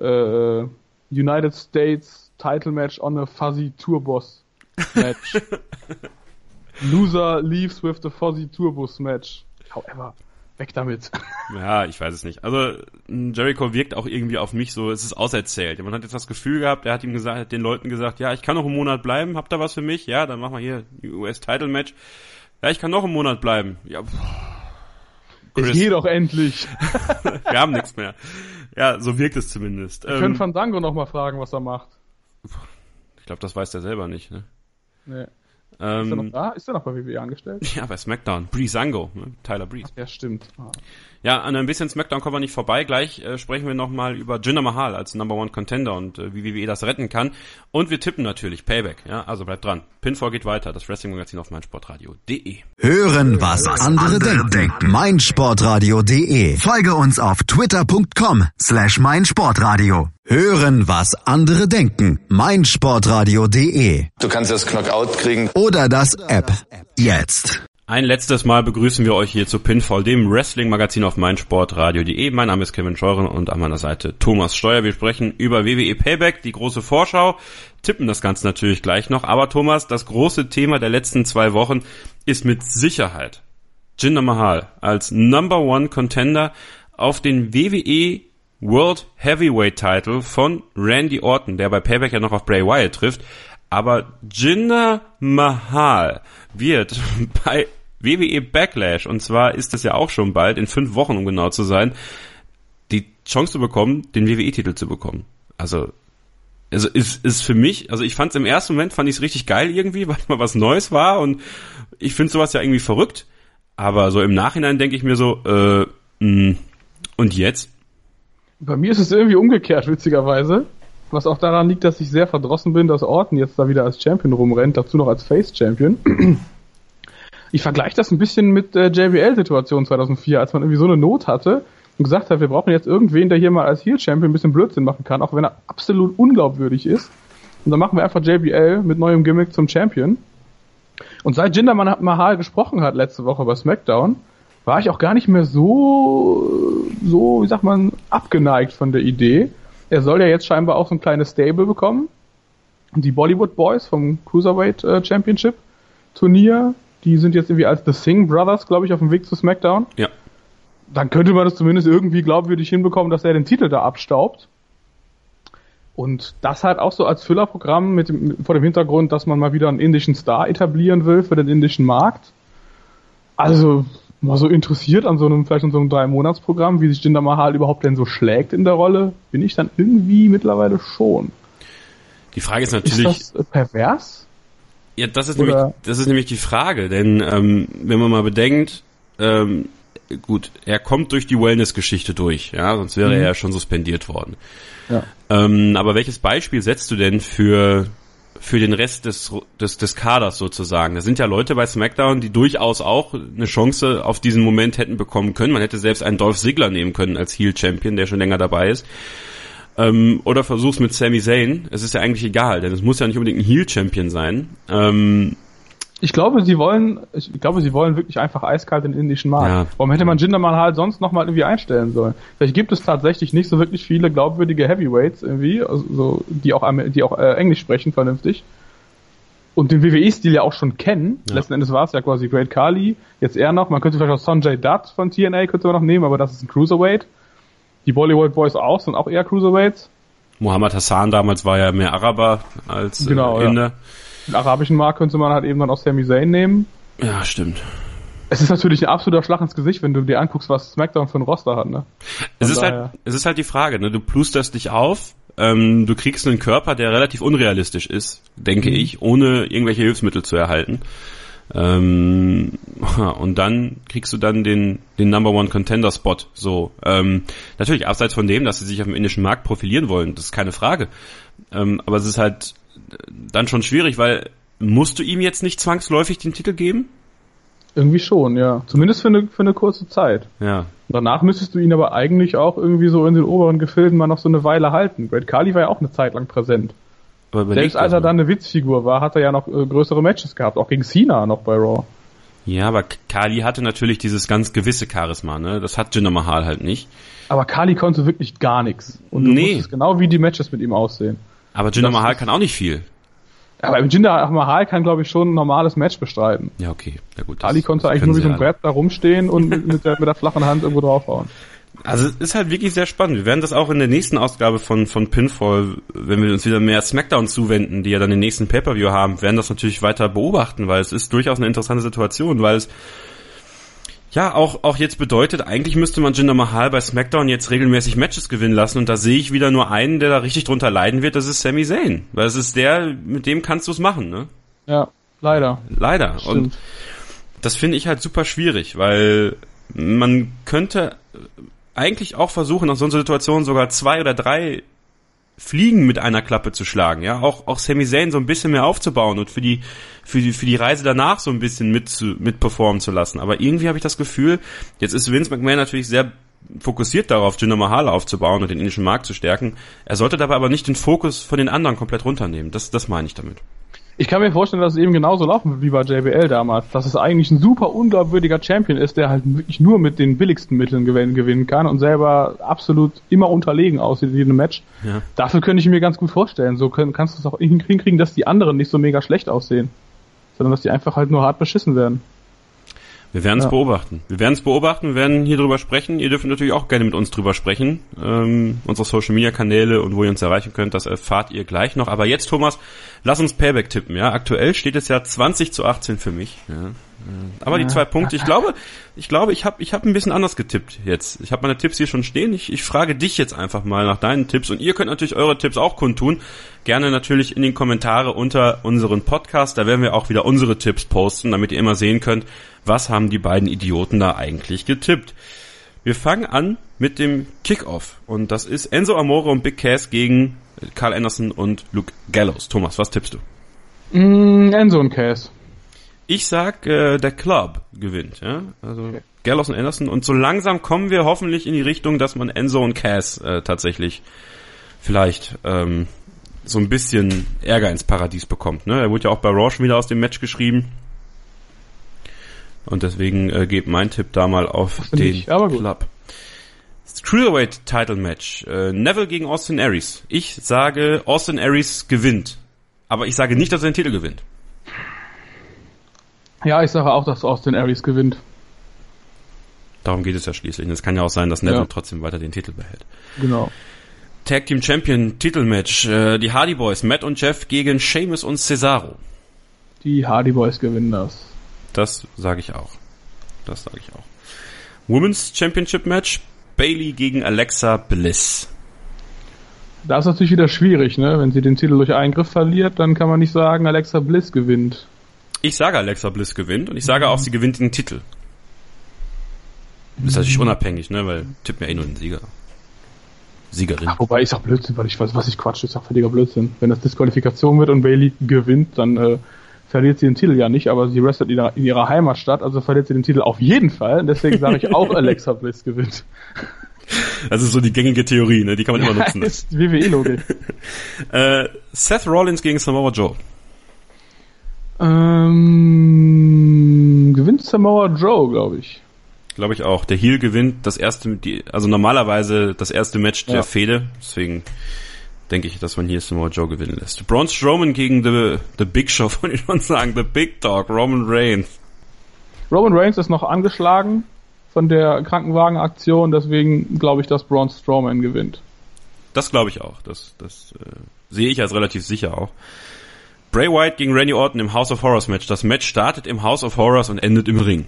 S3: äh, äh, United States Title Match on a Fuzzy Tour Boss Match. Loser leaves with the Fuzzy Tour Bus Match. However, weg damit.
S2: Ja, ich weiß es nicht. Also Jericho wirkt auch irgendwie auf mich so, es ist auserzählt. Man hat jetzt das Gefühl gehabt, er hat ihm gesagt, hat den Leuten gesagt, ja, ich kann noch einen Monat bleiben, habt ihr was für mich? Ja, dann machen wir hier US Title Match. Ja, ich kann noch einen Monat bleiben. Ja,
S3: Chris. Es geht doch endlich.
S2: Wir haben nichts mehr. Ja, so wirkt es zumindest.
S3: Wir ähm, können Fandango noch mal fragen, was er macht.
S2: Ich glaube, das weiß der selber nicht, ne?
S3: Nee. Ähm, ist er noch da? Ist er noch bei WWE angestellt?
S2: Ja, bei SmackDown. Breezango, ne? Tyler Breeze.
S3: Ja, stimmt. Ah.
S2: Ja, an ein bisschen SmackDown kommen wir nicht vorbei. Gleich äh, sprechen wir nochmal über Jinder Mahal als Number One Contender und äh, wie WWE das retten kann. Und wir tippen natürlich Payback. Ja, also bleibt dran. Pinfall geht weiter. Das Wrestling-Magazin auf meinsportradio.de.
S1: Hören, was andere denken. meinsportradio.de. Folge uns auf twitter.com slash meinsportradio. Hören, was andere denken. meinsportradio.de.
S6: Du kannst das Knockout kriegen.
S1: Oder das App. Jetzt.
S2: Ein letztes Mal begrüßen wir euch hier zu Pinfall, dem Wrestling-Magazin auf meinsportradio.de. Mein Name ist Kevin Scheuren und an meiner Seite Thomas Steuer. Wir sprechen über WWE Payback, die große Vorschau, tippen das Ganze natürlich gleich noch. Aber Thomas, das große Thema der letzten zwei Wochen ist mit Sicherheit Jinder Mahal als Number One Contender auf den WWE World Heavyweight Title von Randy Orton, der bei Payback ja noch auf Bray Wyatt trifft. Aber Jinder Mahal wird bei WWE Backlash, und zwar ist es ja auch schon bald, in fünf Wochen, um genau zu sein, die Chance zu bekommen, den WWE-Titel zu bekommen. Also, also ist, ist für mich, also ich fand es im ersten Moment, fand ich es richtig geil irgendwie, weil mal was Neues war und ich finde sowas ja irgendwie verrückt. Aber so im Nachhinein denke ich mir so, äh, mh, und jetzt?
S3: Bei mir ist es irgendwie umgekehrt, witzigerweise. Was auch daran liegt, dass ich sehr verdrossen bin, dass Orton jetzt da wieder als Champion rumrennt, dazu noch als Face Champion. Ich vergleiche das ein bisschen mit der JBL-Situation 2004, als man irgendwie so eine Not hatte und gesagt hat, wir brauchen jetzt irgendwen, der hier mal als Heel Champion ein bisschen Blödsinn machen kann, auch wenn er absolut unglaubwürdig ist. Und dann machen wir einfach JBL mit neuem Gimmick zum Champion. Und seit Jinder Mahal gesprochen hat letzte Woche bei SmackDown, war ich auch gar nicht mehr so, so, wie sagt man, abgeneigt von der Idee. Er soll ja jetzt scheinbar auch so ein kleines Stable bekommen. Die Bollywood Boys vom Cruiserweight äh, Championship Turnier die sind jetzt irgendwie als The Singh Brothers, glaube ich, auf dem Weg zu SmackDown.
S2: Ja.
S3: Dann könnte man das zumindest irgendwie glaubwürdig hinbekommen, dass er den Titel da abstaubt. Und das halt auch so als Füllerprogramm mit dem, vor dem Hintergrund, dass man mal wieder einen indischen Star etablieren will für den indischen Markt. Also, mal so interessiert an so einem, vielleicht an so einem Drei-Monats-Programm, wie sich Jinder Mahal überhaupt denn so schlägt in der Rolle, bin ich dann irgendwie mittlerweile schon.
S2: Die Frage ist natürlich.
S3: Ist das pervers?
S2: Ja, das ist, nämlich, das ist nämlich die Frage, denn ähm, wenn man mal bedenkt, ähm, gut, er kommt durch die Wellness-Geschichte durch, ja, sonst wäre mhm. er ja schon suspendiert worden. Ja. Ähm, aber welches Beispiel setzt du denn für für den Rest des, des, des Kaders sozusagen. Da sind ja Leute bei SmackDown, die durchaus auch eine Chance auf diesen Moment hätten bekommen können. Man hätte selbst einen Dolph Ziggler nehmen können als Heel Champion, der schon länger dabei ist. Ähm, oder versuch's mit Sami Zayn. Es ist ja eigentlich egal, denn es muss ja nicht unbedingt ein Heel Champion sein. Ähm,
S3: ich glaube, sie wollen, ich glaube, sie wollen wirklich einfach eiskalt den indischen Markt. Ja. Warum hätte man Jinder Mahal sonst nochmal irgendwie einstellen sollen? Vielleicht gibt es tatsächlich nicht so wirklich viele glaubwürdige Heavyweights irgendwie, also so, die auch, die auch äh, Englisch sprechen vernünftig. Und den WWE-Stil ja auch schon kennen. Ja. Letzten Endes war es ja quasi Great Kali, jetzt er noch. Man könnte vielleicht auch Sonjay Dutt von TNA könnte man noch nehmen, aber das ist ein Cruiserweight. Die Bollywood Boys auch sind auch eher Cruiserweights.
S2: Muhammad Hassan damals war ja mehr Araber als äh, genau, Inder. Ja
S3: den arabischen Markt könnte man halt eben dann aus Sami Zayn nehmen.
S2: Ja, stimmt.
S3: Es ist natürlich ein absoluter Schlag ins Gesicht, wenn du dir anguckst, was SmackDown für ein Roster hat, ne?
S2: es ist halt, es ist halt die Frage, ne? Du plusterst dich auf, ähm, du kriegst einen Körper, der relativ unrealistisch ist, denke mhm. ich, ohne irgendwelche Hilfsmittel zu erhalten. Ähm, und dann kriegst du dann den, den Number One Contender Spot. So, ähm, natürlich abseits von dem, dass sie sich auf dem indischen Markt profilieren wollen, das ist keine Frage. Ähm, aber es ist halt dann schon schwierig, weil musst du ihm jetzt nicht zwangsläufig den Titel geben?
S3: Irgendwie schon, ja. Zumindest für eine, für eine kurze Zeit.
S2: Ja.
S3: Danach müsstest du ihn aber eigentlich auch irgendwie so in den oberen Gefilden mal noch so eine Weile halten. Great Kali war ja auch eine Zeit lang präsent. Selbst als er dann eine Witzfigur war, hat er ja noch äh, größere Matches gehabt, auch gegen Cena noch bei Raw.
S2: Ja, aber Kali hatte natürlich dieses ganz gewisse Charisma, ne? Das hat Jinder Mahal halt nicht.
S3: Aber Kali konnte wirklich gar nichts. Und du nee. wusstest genau, wie die Matches mit ihm aussehen.
S2: Aber Jinder Mahal kann auch nicht viel.
S3: Aber Jinder Mahal kann, glaube ich, schon ein normales Match bestreiten.
S2: Ja, okay. Ja, gut,
S3: Ali konnte eigentlich nur wie so ein Brett da rumstehen und mit der, mit der flachen Hand irgendwo draufhauen.
S2: Also ist halt wirklich sehr spannend. Wir werden das auch in der nächsten Ausgabe von, von Pinfall, wenn wir uns wieder mehr Smackdown zuwenden, die ja dann den nächsten Pay-Per-View haben, werden das natürlich weiter beobachten, weil es ist durchaus eine interessante Situation, weil es ja, auch, auch jetzt bedeutet, eigentlich müsste man Jinder Mahal bei SmackDown jetzt regelmäßig Matches gewinnen lassen und da sehe ich wieder nur einen, der da richtig drunter leiden wird, das ist Sami Zayn. Weil es ist der, mit dem kannst du es machen, ne?
S3: Ja, leider.
S2: Leider. Stimmt. Und das finde ich halt super schwierig, weil man könnte eigentlich auch versuchen, nach so einer Situation sogar zwei oder drei Fliegen mit einer Klappe zu schlagen, ja, auch auch Sami Zayn so ein bisschen mehr aufzubauen und für die für die für die Reise danach so ein bisschen mit zu, mit performen zu lassen. Aber irgendwie habe ich das Gefühl, jetzt ist Vince McMahon natürlich sehr fokussiert darauf, Jinder Mahal aufzubauen und den indischen Markt zu stärken. Er sollte dabei aber nicht den Fokus von den anderen komplett runternehmen. Das das meine ich damit.
S3: Ich kann mir vorstellen, dass es eben genauso laufen wird wie bei JBL damals, dass es eigentlich ein super unglaubwürdiger Champion ist, der halt wirklich nur mit den billigsten Mitteln gewinnen, kann und selber absolut immer unterlegen aussieht in jedem Match. Ja. Dafür könnte ich mir ganz gut vorstellen. So können, kannst du es auch hinkriegen, dass die anderen nicht so mega schlecht aussehen, sondern dass die einfach halt nur hart beschissen werden.
S2: Wir werden es ja. beobachten. Wir werden es beobachten, wir werden hier drüber sprechen. Ihr dürft natürlich auch gerne mit uns drüber sprechen. Ähm, unsere Social Media Kanäle und wo ihr uns erreichen könnt, das erfahrt ihr gleich noch. Aber jetzt, Thomas, lass uns Payback tippen. Ja, aktuell steht es ja 20 zu 18 für mich. Ja. Aber die zwei Punkte, ich glaube, ich glaube, ich habe ich hab ein bisschen anders getippt jetzt. Ich habe meine Tipps hier schon stehen. Ich, ich frage dich jetzt einfach mal nach deinen Tipps und ihr könnt natürlich eure Tipps auch kundtun. Gerne natürlich in den Kommentare unter unseren Podcast. Da werden wir auch wieder unsere Tipps posten, damit ihr immer sehen könnt, was haben die beiden Idioten da eigentlich getippt. Wir fangen an mit dem Kickoff und das ist Enzo Amore und Big Cass gegen Carl Anderson und Luke Gallows. Thomas, was tippst du?
S3: Mm, Enzo und Cass.
S2: Ich sag, äh, der Club gewinnt, ja. Also okay. Gallows und Anderson. Und so langsam kommen wir hoffentlich in die Richtung, dass man Enzo und Cass äh, tatsächlich vielleicht ähm, so ein bisschen Ärger ins Paradies bekommt. Ne? Er wurde ja auch bei Raw schon wieder aus dem Match geschrieben. Und deswegen äh, geht mein Tipp da mal auf den ich, Club. Cruiserweight Title Match. Äh, Neville gegen Austin Aries. Ich sage, Austin Aries gewinnt. Aber ich sage nicht, dass er den Titel gewinnt.
S3: Ja, ich sage auch, dass Austin Aries gewinnt.
S2: Darum geht es ja schließlich. Und es kann ja auch sein, dass Neville ja. trotzdem weiter den Titel behält.
S3: Genau.
S2: Tag Team Champion Titelmatch. Äh, die Hardy Boys, Matt und Jeff gegen Seamus und Cesaro.
S3: Die Hardy Boys gewinnen das.
S2: Das sage ich auch. Das sage ich auch. Women's Championship Match. Bailey gegen Alexa Bliss.
S3: Da ist natürlich wieder schwierig, ne? Wenn sie den Titel durch Eingriff verliert, dann kann man nicht sagen, Alexa Bliss gewinnt.
S2: Ich sage Alexa Bliss gewinnt und ich sage auch, sie gewinnt den Titel. ist natürlich unabhängig, ne, weil tippt mir eh nur den Sieger. Siegerin.
S3: Ach, wobei ich sag Blödsinn, weil ich weiß, was ich quatsch, ich sag völliger Blödsinn. Wenn das Disqualifikation wird und Bailey gewinnt, dann äh, verliert sie den Titel ja nicht, aber sie wrestelt in ihrer, in ihrer Heimatstadt, also verliert sie den Titel auf jeden Fall. Und deswegen sage ich auch Alexa Bliss gewinnt.
S2: Das ist so die gängige Theorie, ne? Die kann man immer nutzen.
S3: Das ist WWE-Logik.
S2: äh, Seth Rollins gegen Samoa Joe.
S3: ähm, gewinnt Samoa Joe, glaube ich.
S2: Glaube ich auch. Der Heel gewinnt das erste, die, also normalerweise das erste Match der
S3: Ja.
S2: Fehde. Deswegen denke ich, dass man hier Samoa Joe gewinnen lässt. Braun Strowman gegen The, the Big Show, wollte ich schon sagen. The Big Dog, Roman Reigns.
S3: Roman Reigns ist noch angeschlagen von der Krankenwagenaktion, deswegen glaube ich, dass Braun Strowman gewinnt.
S2: Das glaube ich auch. Das, das äh, sehe ich als relativ sicher auch. Bray Wyatt gegen Randy Orton im House of Horrors Match. Das Match startet im House of Horrors und endet im Ring.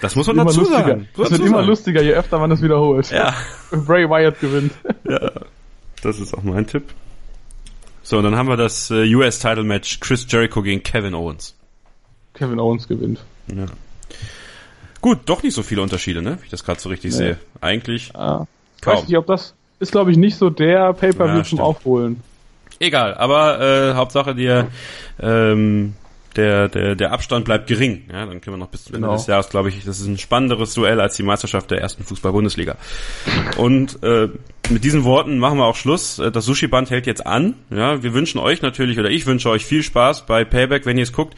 S2: Das muss man dazu
S3: lustiger.
S2: sagen.
S3: Das wird immer
S2: sagen.
S3: lustiger, je öfter man es wiederholt.
S2: Ja,
S3: Bray Wyatt gewinnt.
S2: ja, das ist auch mein Tipp. So, und dann haben wir das äh, US-Title-Match Chris Jericho gegen Kevin Owens.
S3: Kevin Owens gewinnt.
S2: Ja. Gut, doch nicht so viele Unterschiede, ne? Wie ich das gerade so richtig
S3: Nee.
S2: sehe. Eigentlich
S3: Ja. Ich
S2: kaum.
S3: weiß nicht, ob das ist, glaube ich, nicht so der Pay-Per-View
S2: Ja,
S3: zum. Aufholen.
S2: Egal, aber äh, Hauptsache der, ähm, der, der, der Abstand bleibt gering. Ja, dann können wir noch bis zum Ende
S3: Genau.
S2: des Jahres, glaube ich, das ist ein spannenderes Duell als die Meisterschaft der ersten Fußball-Bundesliga. Und äh, mit diesen Worten machen wir auch Schluss. Äh, Das Sushi-Band hält jetzt an. Ja, wir wünschen euch natürlich, oder ich wünsche euch viel Spaß bei Payback, wenn ihr es guckt.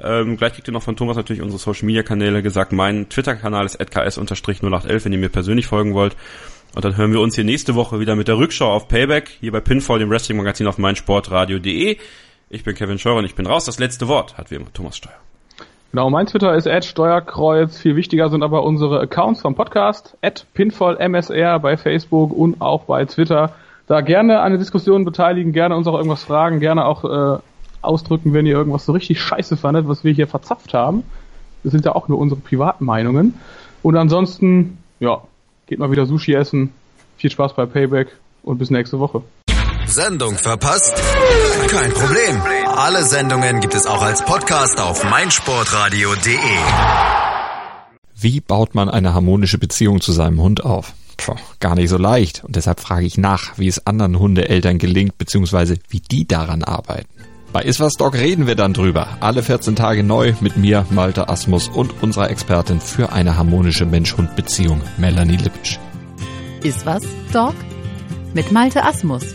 S2: Ähm, gleich kriegt ihr noch von Thomas natürlich unsere Social Media Kanäle gesagt. Mein Twitter-Kanal ist @ks_0811, wenn ihr mir persönlich folgen wollt. Und dann hören wir uns hier nächste Woche wieder mit der Rückschau auf Payback, hier bei Pinfall, dem Wrestling-Magazin auf meinsportradio.de. Ich bin Kevin Scheuer und ich bin raus. Das letzte Wort hat wie immer Thomas Steuer.
S3: Genau, mein Twitter ist Steuerkreuz. Viel wichtiger sind aber unsere Accounts vom Podcast, pinfallmsr bei Facebook und auch bei Twitter. Da gerne an der Diskussion beteiligen, gerne uns auch irgendwas fragen, gerne auch äh, ausdrücken, wenn ihr irgendwas so richtig scheiße fandet, was wir hier verzapft haben. Das sind ja auch nur unsere privaten Meinungen. Und ansonsten, ja, geht mal wieder Sushi essen. Viel Spaß bei Payback und bis nächste Woche.
S1: Sendung verpasst? Kein Problem. Alle Sendungen gibt es auch als Podcast auf meinsportradio.de.
S7: Wie baut man eine harmonische Beziehung zu seinem Hund auf? Puh, gar nicht so leicht. Und deshalb frage ich nach, wie es anderen Hundeeltern gelingt, beziehungsweise wie die daran arbeiten. Bei Iswas Dog reden wir dann drüber. Alle 14 Tage neu mit mir, Malte Asmus und unserer Expertin für eine harmonische Mensch-Hund-Beziehung, Melanie Lippisch.
S8: Ist was, Dog? Mit Malte Asmus.